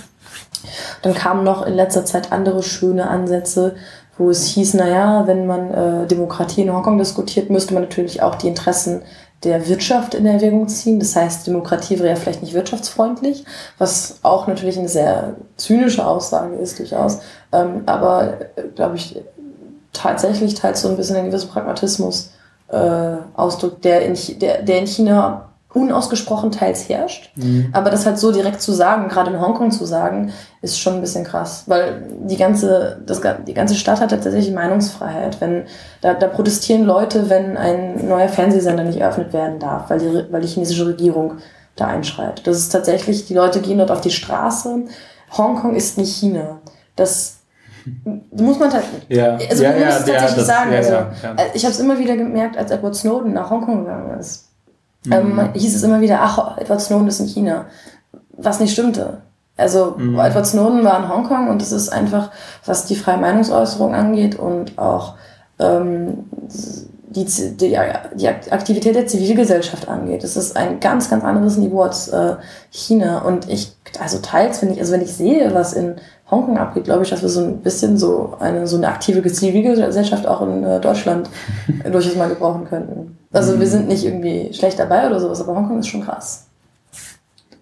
Dann kamen noch in letzter Zeit andere schöne Ansätze, wo es hieß, naja, wenn man äh, Demokratie in Hongkong diskutiert, müsste man natürlich auch die Interessen der Wirtschaft in Erwägung ziehen. Das heißt, Demokratie wäre ja vielleicht nicht wirtschaftsfreundlich, was auch natürlich eine sehr zynische Aussage ist, durchaus. Ähm, aber, glaube ich, tatsächlich teils so ein bisschen ein gewisser Pragmatismus äh, ausdrückt, der in, der, der in China unausgesprochen teils herrscht. Mhm. Aber das halt so direkt zu sagen, gerade in Hongkong zu sagen, ist schon ein bisschen krass, weil die ganze, das, die ganze Stadt hat tatsächlich Meinungsfreiheit. Wenn, da, da protestieren Leute, wenn ein neuer Fernsehsender nicht eröffnet werden darf, weil die, weil die chinesische Regierung da einschreitet. Das ist tatsächlich, die Leute gehen dort auf die Straße. Hongkong ist nicht China. Das <laughs> muss man halt, ja. also ja, man muss ja, tatsächlich sagen. also, Ich habe es immer wieder gemerkt, als Edward Snowden nach Hongkong gegangen ist. Mhm. Ähm, hieß es immer wieder, ach, Edward Snowden ist in China. Was nicht stimmte. Also mhm. Edward Snowden war in Hongkong und es ist einfach, was die freie Meinungsäußerung angeht und auch ähm, die, die, die Aktivität der Zivilgesellschaft angeht. Das ist ein ganz, ganz anderes Niveau als äh, China. Und ich, also teils finde ich, also wenn ich sehe, was in Hongkong abgeht, glaube ich, dass wir so ein bisschen so eine, so eine aktive Zivilgesellschaft auch in äh, Deutschland <laughs> durchaus mal gebrauchen könnten. Also wir mhm. sind nicht irgendwie schlecht dabei oder sowas, aber Hongkong ist schon krass.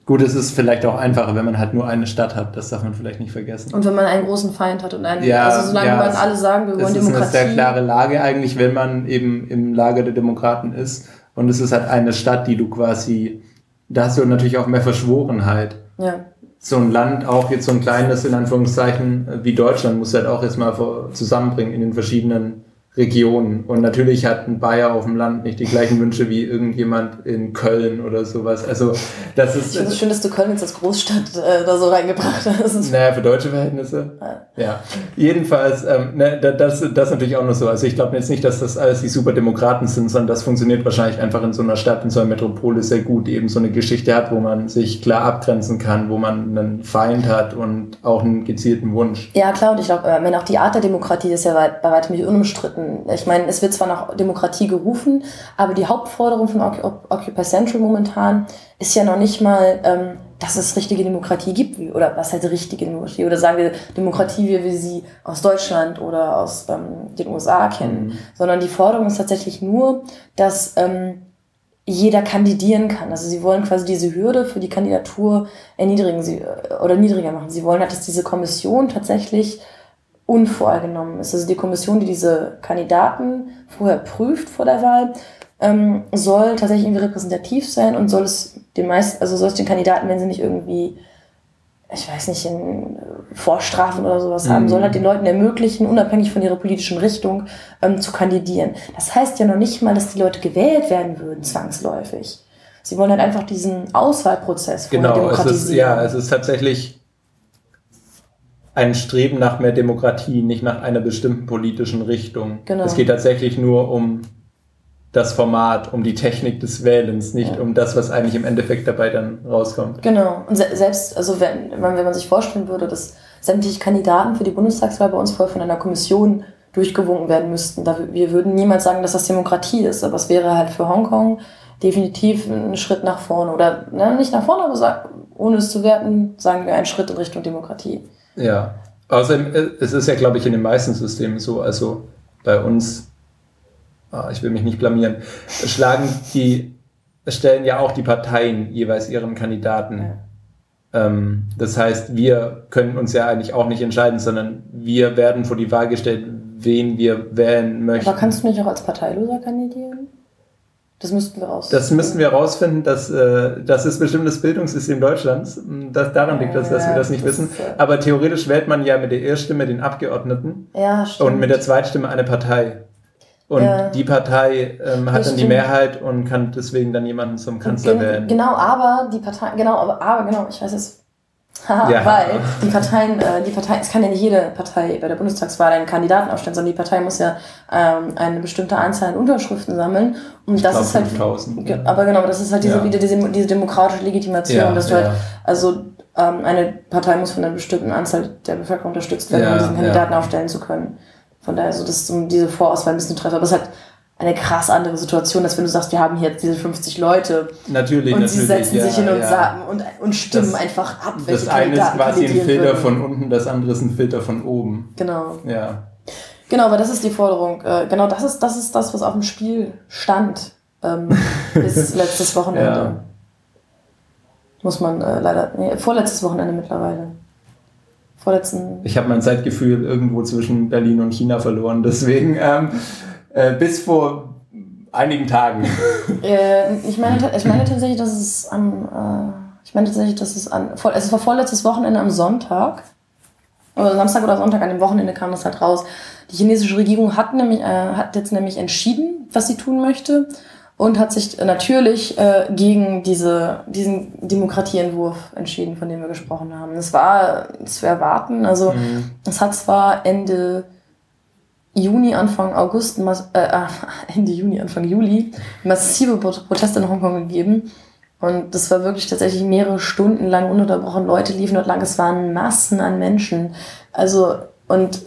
Gut, es ist vielleicht auch einfacher, wenn man halt nur eine Stadt hat. Das darf man vielleicht nicht vergessen. Und wenn man einen großen Feind hat und einen, ja, also solange ja, man alle sagen, wir wollen Demokratie. Das ist eine sehr klare Lage eigentlich, wenn man eben im Lager der Demokraten ist. Und es ist halt eine Stadt, die du quasi, da hast du natürlich auch mehr Verschworenheit. Ja. So ein Land, auch jetzt so ein kleines, in Anführungszeichen, wie Deutschland, muss halt auch erstmal zusammenbringen in den verschiedenen Regionen. Und natürlich hat ein Bayer auf dem Land nicht die gleichen Wünsche wie irgendjemand in Köln oder sowas. Also das ist. Ich finde es schön, dass du Köln jetzt als Großstadt äh, da so reingebracht hast. Naja, für deutsche Verhältnisse. Ja. ja. Jedenfalls, ähm, ne, das, das natürlich auch noch so. Also ich glaube jetzt nicht, dass das alles die Superdemokraten sind, sondern das funktioniert wahrscheinlich einfach in so einer Stadt, in so einer Metropole sehr gut, die eben so eine Geschichte hat, wo man sich klar abgrenzen kann, wo man einen Feind hat und auch einen gezielten Wunsch. Ja, klar, und ich glaube, äh, wenn auch die Art der Demokratie ist ja bei weitem nicht unumstritten ich meine, es wird zwar nach Demokratie gerufen, aber die Hauptforderung von Occupy Central momentan ist ja noch nicht mal, ähm, dass es richtige Demokratie gibt, oder was halt richtige Demokratie, oder sagen wir Demokratie, wie wir sie aus Deutschland oder aus ähm, den USA kennen, mhm. sondern die Forderung ist tatsächlich nur, dass ähm, jeder kandidieren kann. Also sie wollen quasi diese Hürde für die Kandidatur erniedrigen sie, äh, oder niedriger machen. Sie wollen halt, dass diese Kommission tatsächlich unvorgenommen ist. Also die Kommission, die diese Kandidaten vorher prüft vor der Wahl, ähm, soll tatsächlich irgendwie repräsentativ sein und soll es den meisten, also soll es den Kandidaten, wenn sie nicht irgendwie, ich weiß nicht, in Vorstrafen oder sowas mhm. haben, soll halt den Leuten ermöglichen, unabhängig von ihrer politischen Richtung, ähm, zu kandidieren. Das heißt ja noch nicht mal, dass die Leute gewählt werden würden, zwangsläufig. Sie wollen halt einfach diesen Auswahlprozess genau, es ist, ja, es ist tatsächlich ein Streben nach mehr Demokratie, nicht nach einer bestimmten politischen Richtung. Genau. Es geht tatsächlich nur um das Format, um die Technik des Wählens, nicht ja. um das, was eigentlich im Endeffekt dabei dann rauskommt. Genau. Und selbst, also wenn, wenn man sich vorstellen würde, dass sämtliche Kandidaten für die Bundestagswahl bei uns voll von einer Kommission durchgewunken werden müssten, da, wir würden niemals sagen, dass das Demokratie ist, aber es wäre halt für Hongkong definitiv ein Schritt nach vorne. Oder ne, nicht nach vorne, aber ohne es zu werten, sagen wir einen Schritt in Richtung Demokratie. Ja, außerdem, äh, es ist ja, glaube ich, in den meisten Systemen so, also bei uns, ah, ich will mich nicht blamieren, schlagen die, stellen ja auch die Parteien jeweils ihren Kandidaten. Ja. Ähm, das heißt, wir können uns ja eigentlich auch nicht entscheiden, sondern wir werden vor die Wahl gestellt, wen wir wählen möchten. Aber kannst du nicht auch als Parteiloser kandidieren? Das müssten wir rausfinden. Das müssten wir rausfinden. Dass, äh, das ist bestimmt das Bildungssystem Deutschlands. Das daran liegt, dass, dass wir das nicht das wissen. Äh, Aber theoretisch wählt man ja mit der Erststimme den Abgeordneten ja, stimmt. und mit der Zweitstimme eine Partei. Und ja. die Partei ähm, hat das dann stimmt. die Mehrheit und kann deswegen dann jemanden zum Kanzler wählen. Genau, aber die Partei, genau, aber, aber genau, ich weiß <laughs> es ja. Weil die Parteien, äh, die Partei, es kann ja nicht jede Partei bei der Bundestagswahl einen Kandidaten aufstellen, sondern die Partei muss ja ähm, eine bestimmte Anzahl an Unterschriften sammeln. Und ich das glaub, ist halt. 5000. Aber genau, das ist halt diese, ja. wieder diese, diese demokratische Legitimation, ja, dass du halt, also ähm, eine Partei muss von einer bestimmten Anzahl der Bevölkerung unterstützt werden, um diesen Kandidaten aufstellen zu können. Von daher, so, das ist um diese Vorauswahl ein bisschen treffer. Aber es ist halt eine krass andere Situation, als wenn du sagst, wir haben hier jetzt diese 50 Leute. Natürlich, und natürlich. sie setzen ja, sich hin und ja. sagen und, und stimmen das, einfach ab. Welche das eine ist quasi ein Filter würden. von unten, das andere ist ein Filter von oben. Genau. Ja. Genau, aber das ist die Forderung. Äh, genau, das ist, das ist das, was auf dem Spiel stand ähm, <laughs> bis letztes Wochenende. Ja. Muss man äh, leider, nee, vorletztes Wochenende mittlerweile. Vorletzten. Ich habe mein Zeitgefühl irgendwo zwischen Berlin und China verloren, deswegen. Ähm, äh, bis vor einigen Tagen. Äh, ich, meine, ich meine tatsächlich, dass es am, äh, ich meine tatsächlich, dass es an, also es war vorletztes Wochenende am Sonntag, oder Samstag oder Sonntag, an dem Wochenende kam das halt raus. Die chinesische Regierung hat nämlich, äh, hat jetzt nämlich entschieden, was sie tun möchte und hat sich natürlich äh, gegen diese, diesen Demokratieentwurf entschieden, von dem wir gesprochen haben. Es war zu erwarten, also mhm. es hat zwar Ende Juni, Anfang August, äh, äh, <laughs> Ende Juni, Anfang Juli massive Proteste in Hongkong gegeben. Und das war wirklich tatsächlich mehrere Stunden lang ununterbrochen. Leute liefen dort lang. Es waren Massen an Menschen. Also, und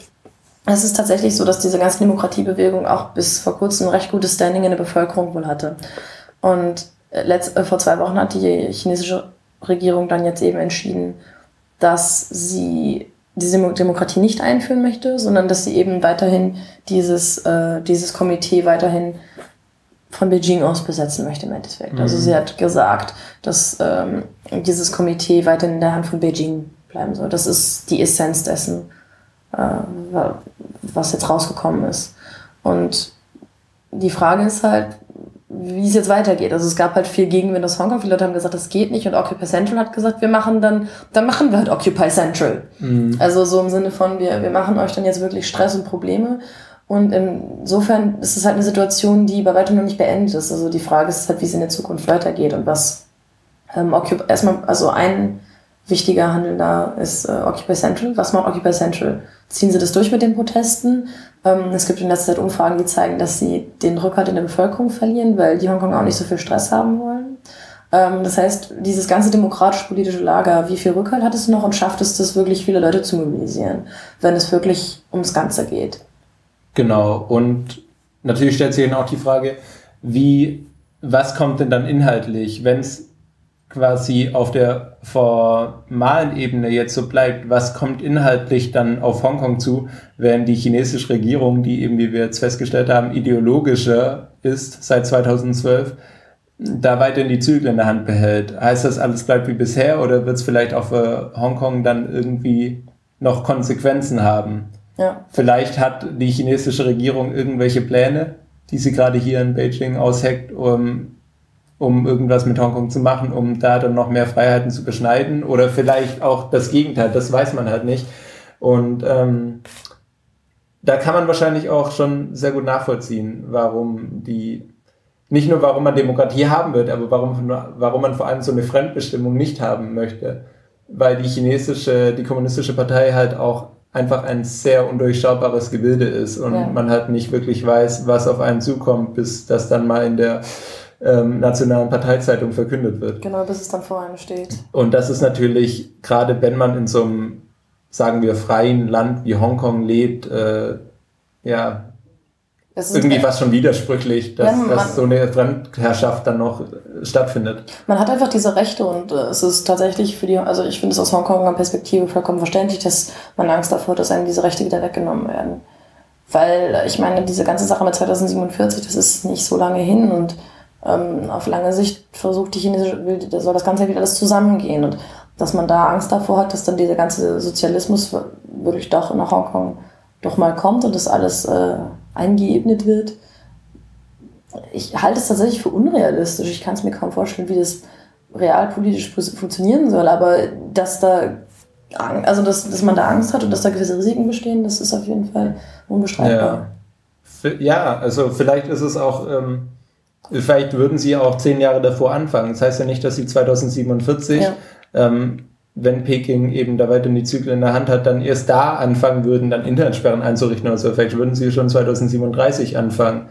es ist tatsächlich so, dass diese ganze Demokratiebewegung auch bis vor kurzem ein recht gutes Standing in der Bevölkerung wohl hatte. Und letzt, äh, vor zwei Wochen hat die chinesische Regierung dann jetzt eben entschieden, dass sie diese Demokratie nicht einführen möchte, sondern dass sie eben weiterhin dieses, äh, dieses Komitee weiterhin von Beijing aus besetzen möchte im Endeffekt. Also mhm. Also sie hat gesagt, dass ähm, dieses Komitee weiterhin in der Hand von Beijing bleiben soll. Das ist die Essenz dessen, äh, was jetzt rausgekommen ist. Und die Frage ist halt, wie es jetzt weitergeht. Also es gab halt viel Gegenwind aus Hongkong. Viele Leute haben gesagt, das geht nicht. Und Occupy Central hat gesagt, wir machen dann, dann machen wir halt Occupy Central. Mhm. Also so im Sinne von, wir, wir machen euch dann jetzt wirklich Stress und Probleme. Und insofern ist es halt eine Situation, die bei weitem noch nicht beendet ist. Also die Frage ist halt, wie es in der Zukunft weitergeht und was ähm, Occupy, erstmal, also ein wichtiger Handel da ist äh, Occupy Central. Was macht Occupy Central? Ziehen sie das durch mit den Protesten? Ähm, es gibt in letzter Zeit Umfragen, die zeigen, dass sie den Rückhalt in der Bevölkerung verlieren, weil die Hongkong auch nicht so viel Stress haben wollen. Ähm, das heißt, dieses ganze demokratisch-politische Lager, wie viel Rückhalt hat es noch und schafft es das wirklich, viele Leute zu mobilisieren, wenn es wirklich ums Ganze geht? Genau. Und natürlich stellt sich dann auch die Frage, wie, was kommt denn dann inhaltlich, wenn es quasi auf der formalen Ebene jetzt so bleibt, was kommt inhaltlich dann auf Hongkong zu, wenn die chinesische Regierung, die eben, wie wir jetzt festgestellt haben, ideologischer ist seit 2012, da weiterhin die Zügel in der Hand behält. Heißt das, alles bleibt wie bisher oder wird es vielleicht auch für Hongkong dann irgendwie noch Konsequenzen haben? Ja. Vielleicht hat die chinesische Regierung irgendwelche Pläne, die sie gerade hier in Beijing ausheckt, um um irgendwas mit Hongkong zu machen, um da dann noch mehr Freiheiten zu beschneiden oder vielleicht auch das Gegenteil, das weiß man halt nicht. Und ähm, da kann man wahrscheinlich auch schon sehr gut nachvollziehen, warum die, nicht nur warum man Demokratie haben wird, aber warum, warum man vor allem so eine Fremdbestimmung nicht haben möchte. Weil die chinesische, die kommunistische Partei halt auch einfach ein sehr undurchschaubares Gebilde ist und ja. man halt nicht wirklich weiß, was auf einen zukommt, bis das dann mal in der ähm, nationalen Parteizeitung verkündet wird. Genau, bis es dann vor einem steht. Und das ist natürlich, gerade wenn man in so einem, sagen wir, freien Land wie Hongkong lebt, äh, ja, irgendwie fast schon widersprüchlich, dass, ja, dass so eine Fremdherrschaft dann noch stattfindet. Man hat einfach diese Rechte und äh, es ist tatsächlich für die, also ich finde es aus Hongkonger Perspektive vollkommen verständlich, dass man Angst davor hat, dass einem diese Rechte wieder weggenommen werden. Weil ich meine, diese ganze Sache mit 2047, das ist nicht so lange hin und ähm, auf lange Sicht versucht die chinesische, soll das Ganze wieder alles zusammengehen und dass man da Angst davor hat, dass dann dieser ganze Sozialismus wirklich doch nach Hongkong doch mal kommt und das alles äh, eingeebnet wird. Ich halte es tatsächlich für unrealistisch. Ich kann es mir kaum vorstellen, wie das realpolitisch funktionieren soll, aber dass da also dass, dass man da Angst hat und dass da gewisse Risiken bestehen, das ist auf jeden Fall unbestreitbar. Ja, ja also vielleicht ist es auch ähm, Vielleicht würden sie auch zehn Jahre davor anfangen. Das heißt ja nicht, dass sie 2047, ja. ähm, wenn Peking eben da weiter die Zyklen in der Hand hat, dann erst da anfangen würden, dann Internetsperren einzurichten oder so. Vielleicht würden sie schon 2037 anfangen,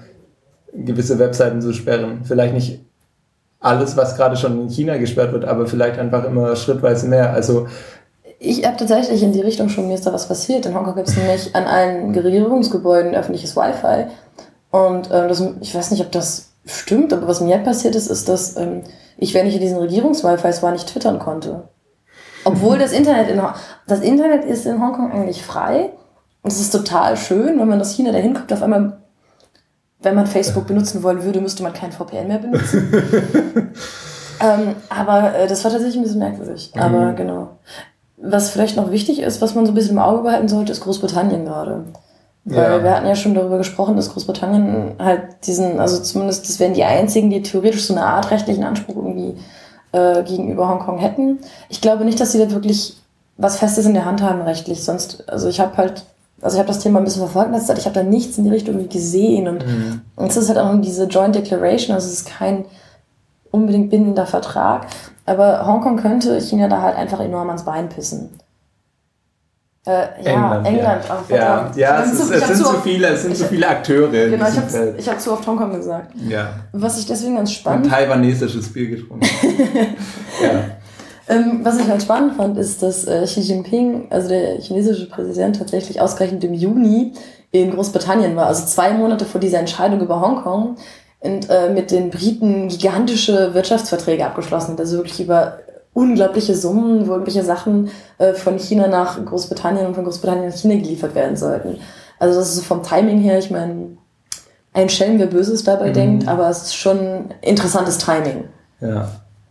gewisse Webseiten zu sperren. Vielleicht nicht alles, was gerade schon in China gesperrt wird, aber vielleicht einfach immer schrittweise mehr. Also ich habe tatsächlich in die Richtung schon, mir ist da was passiert. In Hongkong gibt es nämlich an allen Regierungsgebäuden öffentliches Wi-Fi. Und äh, das, ich weiß nicht, ob das Stimmt, aber was mir passiert ist, ist, dass ähm, ich, wenn ich in diesen Regierungs-Wi-Fis war, nicht twittern konnte. Obwohl das Internet in das Internet ist in Hongkong eigentlich frei. Und es ist total schön, wenn man aus China dahin kommt, auf einmal, wenn man Facebook benutzen wollen würde, müsste man kein VPN mehr benutzen. <laughs> ähm, aber äh, das war tatsächlich ein bisschen merkwürdig. Mhm. Aber genau. Was vielleicht noch wichtig ist, was man so ein bisschen im Auge behalten sollte, ist Großbritannien gerade. Weil ja. wir hatten ja schon darüber gesprochen, dass Großbritannien halt diesen, also zumindest das wären die einzigen, die theoretisch so eine Art rechtlichen Anspruch irgendwie äh, gegenüber Hongkong hätten. Ich glaube nicht, dass sie da wirklich was Festes in der Hand haben rechtlich. Sonst, also ich habe halt, also ich habe das Thema ein bisschen verfolgt Zeit, ich habe da nichts in die Richtung gesehen und, mhm. und es ist halt auch diese Joint Declaration, also es ist kein unbedingt bindender Vertrag, aber Hongkong könnte China da halt einfach enorm ans Bein pissen. Äh, ja, England. England ja, oh, ja, ja es, ist, es sind zu viele, es sind zu viele Akteure. Genau, ich habe ich hab zu oft Hongkong gesagt. Ja. Was ich deswegen ganz spannend. Und taiwanesisches Bier getrunken. <laughs> ja. Ähm, was ich halt spannend fand, ist, dass äh, Xi Jinping, also der chinesische Präsident, tatsächlich ausgerechnet im Juni in Großbritannien war, also zwei Monate vor dieser Entscheidung über Hongkong und äh, mit den Briten gigantische Wirtschaftsverträge abgeschlossen hat, also wirklich über unglaubliche Summen, wo irgendwelche Sachen äh, von China nach Großbritannien und von Großbritannien nach China geliefert werden sollten. Also das ist so vom Timing her, ich meine, ein Schelm, wer Böses dabei mhm. denkt, aber es ist schon interessantes Timing. Ja.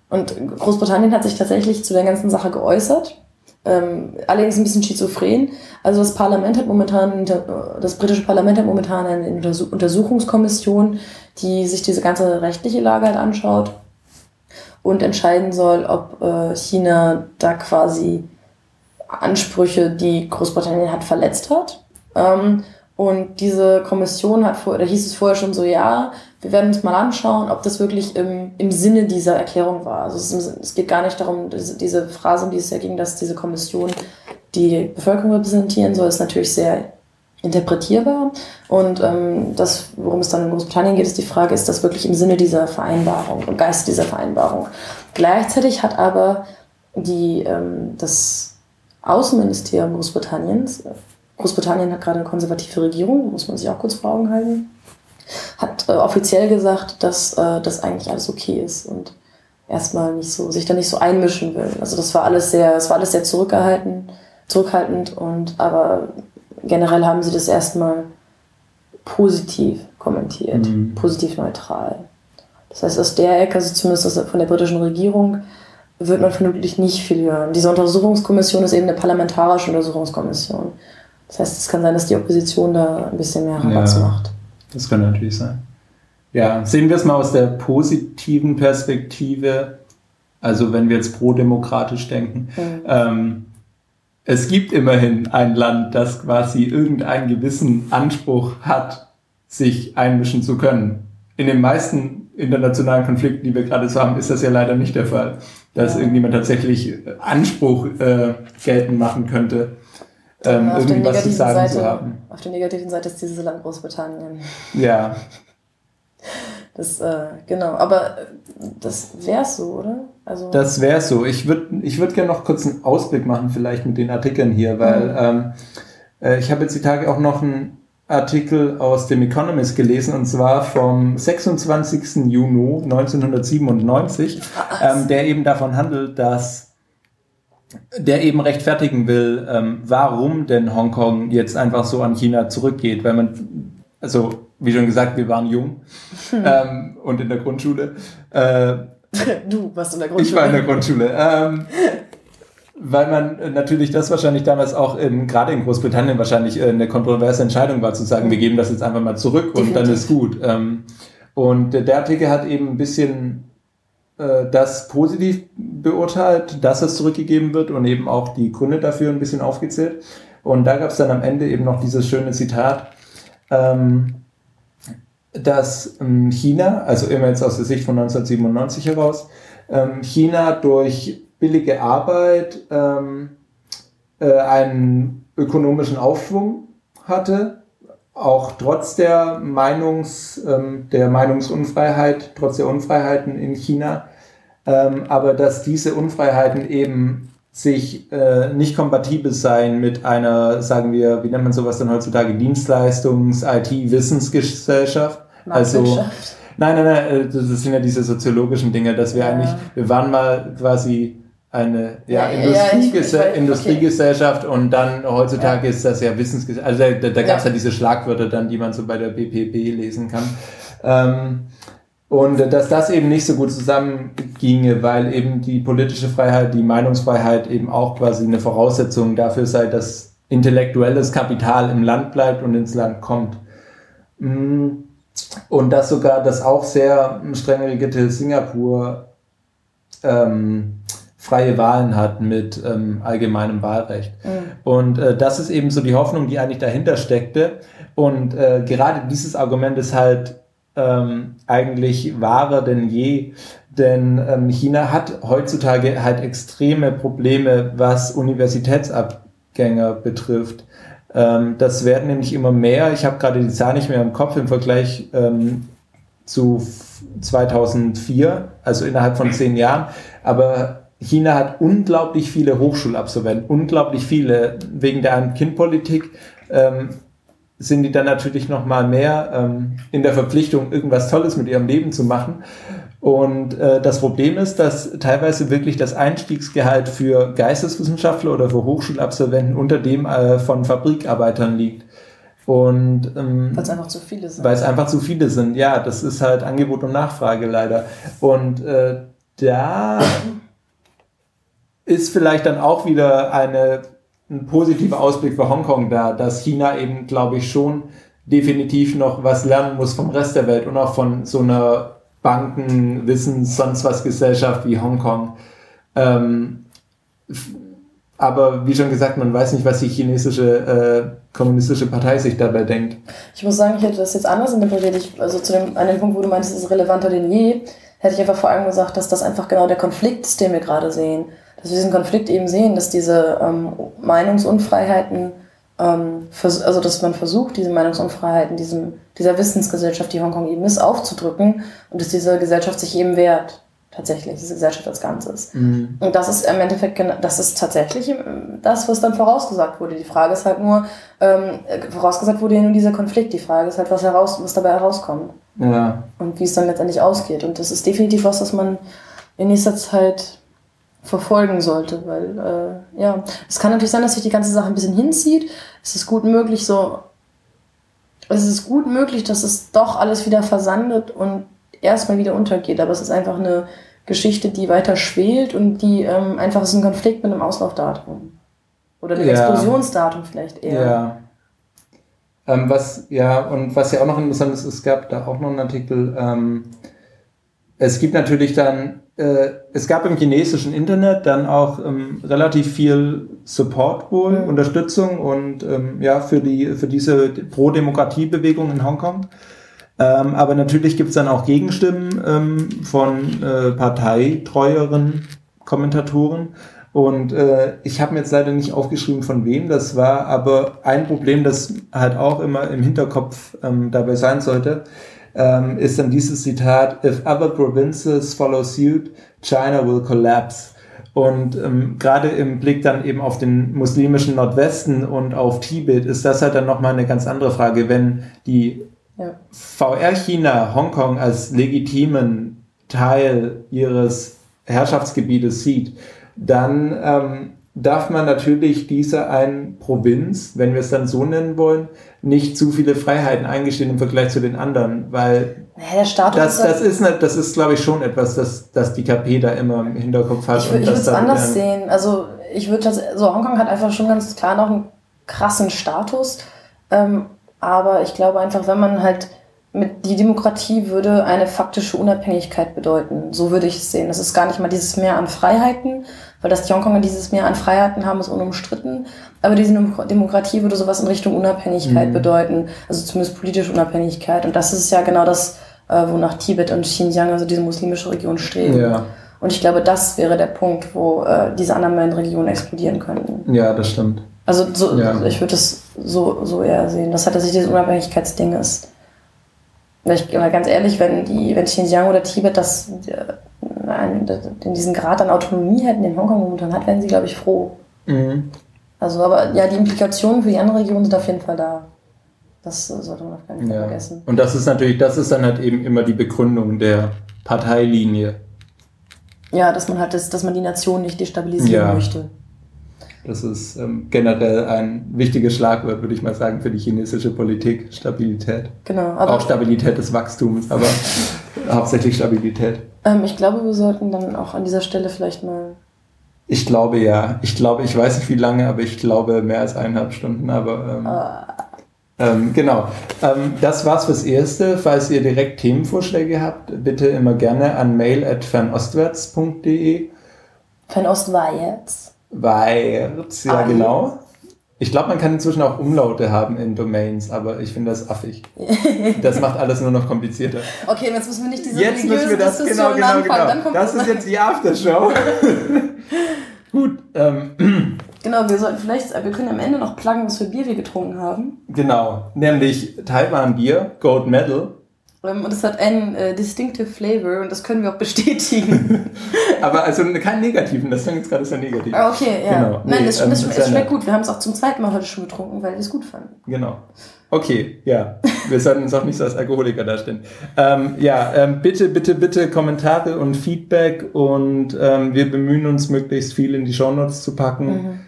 Und Großbritannien hat sich tatsächlich zu der ganzen Sache geäußert. Ähm, allerdings ein bisschen schizophren. Also das Parlament hat momentan, das britische Parlament hat momentan eine Untersuchungskommission, die sich diese ganze rechtliche Lage halt anschaut und entscheiden soll, ob äh, China da quasi Ansprüche, die Großbritannien hat, verletzt hat. Ähm, und diese Kommission hat vor, da hieß es vorher schon so, ja, wir werden uns mal anschauen, ob das wirklich im, im Sinne dieser Erklärung war. Also es, es geht gar nicht darum, diese, diese Phrase, um die es ja ging, dass diese Kommission die Bevölkerung repräsentieren soll, ist natürlich sehr interpretierbar. Und ähm, das, worum es dann in Großbritannien geht, ist die Frage, ist das wirklich im Sinne dieser Vereinbarung, im Geist dieser Vereinbarung. Gleichzeitig hat aber die, ähm, das Außenministerium Großbritanniens Großbritannien hat gerade eine konservative Regierung, muss man sich auch kurz vor Augen halten, hat äh, offiziell gesagt, dass äh, das eigentlich alles okay ist und erstmal nicht so, sich da nicht so einmischen will. Also das war alles sehr, es war alles sehr zurückgehalten, zurückhaltend und aber generell haben sie das erstmal positiv kommentiert, mhm. positiv neutral. Das heißt, aus der Ecke, also zumindest von der britischen Regierung, wird man vermutlich nicht viel hören. Diese Untersuchungskommission ist eben eine parlamentarische Untersuchungskommission. Das heißt, es kann sein, dass die Opposition da ein bisschen mehr Rabatz ja, macht. Das kann natürlich sein. Ja, sehen wir es mal aus der positiven Perspektive. Also wenn wir jetzt pro-demokratisch denken. Mhm. Ähm, es gibt immerhin ein Land, das quasi irgendeinen gewissen Anspruch hat, sich einmischen zu können. In den meisten internationalen Konflikten, die wir gerade so haben, ist das ja leider nicht der Fall, dass ja. irgendjemand tatsächlich Anspruch äh, geltend machen könnte ähm, irgendwie was zu sagen Seite, zu haben. Auf der negativen Seite ist dieses Land Großbritannien. Ja. <laughs> Das, äh, genau, aber das wäre so, oder? Also das wäre so. Ich würde ich würd gerne noch kurz einen Ausblick machen, vielleicht mit den Artikeln hier, weil mhm. ähm, äh, ich habe jetzt die Tage auch noch einen Artikel aus dem Economist gelesen und zwar vom 26. Juni 1997, ähm, der eben davon handelt, dass der eben rechtfertigen will, ähm, warum denn Hongkong jetzt einfach so an China zurückgeht, weil man, also wie schon gesagt, wir waren jung hm. ähm, und in der Grundschule. Äh, <laughs> du warst in der Grundschule. Ich war in der Grundschule. Ähm, weil man natürlich das wahrscheinlich damals auch in, gerade in Großbritannien wahrscheinlich äh, eine kontroverse Entscheidung war, zu sagen, wir geben das jetzt einfach mal zurück und Definitiv. dann ist gut. Ähm, und der Artikel hat eben ein bisschen äh, das positiv beurteilt, dass es zurückgegeben wird und eben auch die Gründe dafür ein bisschen aufgezählt. Und da gab es dann am Ende eben noch dieses schöne Zitat, ähm, dass ähm, China, also immer jetzt aus der Sicht von 1997 heraus, ähm, China durch billige Arbeit ähm, äh, einen ökonomischen Aufschwung hatte, auch trotz der Meinungs, der Meinungsunfreiheit, trotz der Unfreiheiten in China aber dass diese Unfreiheiten eben sich äh, nicht kompatibel sein mit einer, sagen wir, wie nennt man sowas dann heutzutage, Dienstleistungs-, IT-Wissensgesellschaft. Also, nein, nein, nein, äh, das sind ja diese soziologischen Dinge, dass wir ja. eigentlich, wir waren mal quasi eine ja, ja, Industriegese ja, Industriegesellschaft okay. und dann heutzutage ist das ja Wissensgesellschaft. Also da, da gab es ja. diese Schlagwörter dann, die man so bei der BPP lesen kann. Ähm, und dass das eben nicht so gut zusammenginge, weil eben die politische Freiheit, die Meinungsfreiheit eben auch quasi eine Voraussetzung dafür sei, dass intellektuelles Kapital im Land bleibt und ins Land kommt. Mm, und dass sogar das auch sehr streng regierte Singapur ähm, freie Wahlen hat mit ähm, allgemeinem Wahlrecht. Mhm. Und äh, das ist eben so die Hoffnung, die eigentlich dahinter steckte. Und äh, gerade dieses Argument ist halt ähm, eigentlich wahrer denn je, denn ähm, China hat heutzutage halt extreme Probleme, was Universitätsabgänger betrifft. Ähm, das werden nämlich immer mehr. Ich habe gerade die Zahl nicht mehr im Kopf im Vergleich ähm, zu 2004, also innerhalb von zehn Jahren. Aber China hat unglaublich viele Hochschulabsolventen, unglaublich viele wegen der Ein-Kind-Politik. Ähm, sind die dann natürlich noch mal mehr ähm, in der Verpflichtung, irgendwas Tolles mit ihrem Leben zu machen. Und äh, das Problem ist, dass teilweise wirklich das Einstiegsgehalt für Geisteswissenschaftler oder für Hochschulabsolventen unter dem äh, von Fabrikarbeitern liegt. Und ähm, weil es einfach zu viele sind. Weil es einfach zu viele sind, ja, das ist halt Angebot und Nachfrage leider. Und äh, da ist vielleicht dann auch wieder eine, ein positiver Ausblick für Hongkong da, dass China eben, glaube ich, schon definitiv noch was lernen muss vom Rest der Welt und auch von so einer Banken, Wissens, sonst was Gesellschaft wie Hongkong. Ähm, aber wie schon gesagt, man weiß nicht, was die chinesische äh, kommunistische Partei sich dabei denkt. Ich muss sagen, ich hätte das jetzt anders interpretiert. Ich, also zu dem, an dem Punkt, wo du meinst, es ist relevanter denn je, hätte ich einfach vor allem gesagt, dass das einfach genau der Konflikt ist, den wir gerade sehen. Dass wir diesen Konflikt eben sehen, dass diese ähm, Meinungsunfreiheiten ähm, also dass man versucht, diese Meinungsunfreiheit in diesem, dieser Wissensgesellschaft, die Hongkong eben ist, aufzudrücken und dass diese Gesellschaft sich eben wehrt, tatsächlich, diese Gesellschaft als Ganzes. Mhm. Und das ist im Endeffekt, das ist tatsächlich ähm, das, was dann vorausgesagt wurde. Die Frage ist halt nur, ähm, vorausgesagt wurde ja nur dieser Konflikt. Die Frage ist halt, was, heraus, was dabei herauskommt. Ja. Und wie es dann letztendlich ausgeht. Und das ist definitiv was, was man in nächster Zeit verfolgen sollte, weil äh, ja, es kann natürlich sein, dass sich die ganze Sache ein bisschen hinzieht. Es ist gut möglich, so es ist gut möglich, dass es doch alles wieder versandet und erstmal wieder untergeht, aber es ist einfach eine Geschichte, die weiter schwelt und die ähm, einfach ist ein Konflikt mit einem Auslaufdatum oder einem ja. Explosionsdatum vielleicht eher. Ja. Ähm, was ja und was ja auch noch interessant ist, es gab da auch noch einen Artikel. Ähm, es gibt natürlich dann es gab im chinesischen Internet dann auch ähm, relativ viel Support wohl, mhm. Unterstützung und ähm, ja, für die, für diese Pro-Demokratie-Bewegung in Hongkong. Ähm, aber natürlich gibt es dann auch Gegenstimmen ähm, von äh, parteitreueren Kommentatoren. Und äh, ich habe mir jetzt leider nicht aufgeschrieben, von wem das war, aber ein Problem, das halt auch immer im Hinterkopf ähm, dabei sein sollte, ähm, ist dann dieses Zitat, If other provinces follow suit, China will collapse. Und ähm, gerade im Blick dann eben auf den muslimischen Nordwesten und auf Tibet ist das halt dann nochmal eine ganz andere Frage. Wenn die ja. VR-China Hongkong als legitimen Teil ihres Herrschaftsgebietes sieht, dann ähm, darf man natürlich dieser einen Provinz, wenn wir es dann so nennen wollen, nicht zu viele Freiheiten eingestehen im Vergleich zu den anderen, weil naja, der Status das, das ist, eine, das ist, glaube ich, schon etwas, das, das die KP da immer im Hinterkopf hat. Ich, ich würde es anders sehen. Also ich würde also Hongkong hat einfach schon ganz klar noch einen krassen Status, ähm, aber ich glaube einfach, wenn man halt mit die Demokratie würde eine faktische Unabhängigkeit bedeuten. So würde ich es sehen. Das ist gar nicht mal dieses Mehr an Freiheiten, weil dass die Hongkonger dieses Mehr an Freiheiten haben, ist unumstritten. Aber diese Demokratie würde sowas in Richtung Unabhängigkeit mhm. bedeuten, also zumindest politische Unabhängigkeit. Und das ist ja genau das, äh, wonach Tibet und Xinjiang, also diese muslimische Region, streben. Ja. Und ich glaube, das wäre der Punkt, wo äh, diese anderen beiden Regionen explodieren könnten. Ja, das stimmt. Also so, ja. ich würde es so, so eher sehen. Das hat tatsächlich dieses Unabhängigkeitsding ist. Ich, ganz ehrlich, wenn die, wenn Xinjiang oder Tibet das äh, in diesen Grad an Autonomie hätten, den Hongkong momentan hat, wären sie, glaube ich, froh. Mhm. Also, aber ja, die Implikationen für die anderen Regionen sind auf jeden Fall da. Das sollte man auf keinen Fall ja. vergessen. Und das ist natürlich, das ist dann halt eben immer die Begründung der Parteilinie. Ja, dass man halt das, dass man die Nation nicht destabilisieren ja. möchte. Das ist ähm, generell ein wichtiges Schlagwort, würde ich mal sagen, für die chinesische Politik. Stabilität. Genau. Aber auch Stabilität des Wachstums, aber <laughs> hauptsächlich Stabilität. Ähm, ich glaube, wir sollten dann auch an dieser Stelle vielleicht mal Ich glaube ja. Ich glaube, ich weiß nicht wie lange, aber ich glaube mehr als eineinhalb Stunden. Aber ähm, ähm, genau. Ähm, das war's fürs Erste. Falls ihr direkt Themenvorschläge habt, bitte immer gerne an mail@fernostwärts.de. Fernost war jetzt. Weirds, ja Ah, genau. Ich glaube, man kann inzwischen auch Umlaute haben in Domains, aber ich finde das affig. <laughs> Das macht alles nur noch komplizierter. Okay, jetzt müssen wir nicht diese Jetzt müssen wir das, genau, Diskussion genau, anfangen. Dann genau. Das ist jetzt die Aftershow. <laughs> Gut, ähm, <clears throat> Genau, wir sollten vielleicht, wir können am Ende noch pluggen, was für Bier wir getrunken haben. genau. Nämlich Taiwan Bier, Gold Medal. Ähm, Und es hat einen äh, distinctive Flavor und das können wir auch bestätigen. <laughs> Aber also keinen negativen, das klingt jetzt gerade sehr negativ. Ah, okay, ja. Genau. Nein, Nee, das, ähm, sehr es schmeckt gut. Wir haben es auch zum zweiten Mal heute schon getrunken, weil wir es gut fanden. Genau. Okay, ja. Wir sollten uns auch nicht so als Alkoholiker darstellen. Ähm, ja, ähm, bitte, bitte, bitte Kommentare und Feedback und ähm, wir bemühen uns, möglichst viel in die Shownotes zu packen. Mhm.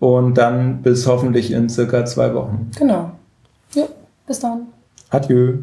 Und dann bis hoffentlich in circa zwei Wochen. Genau. Ja, bis dann. Adieu.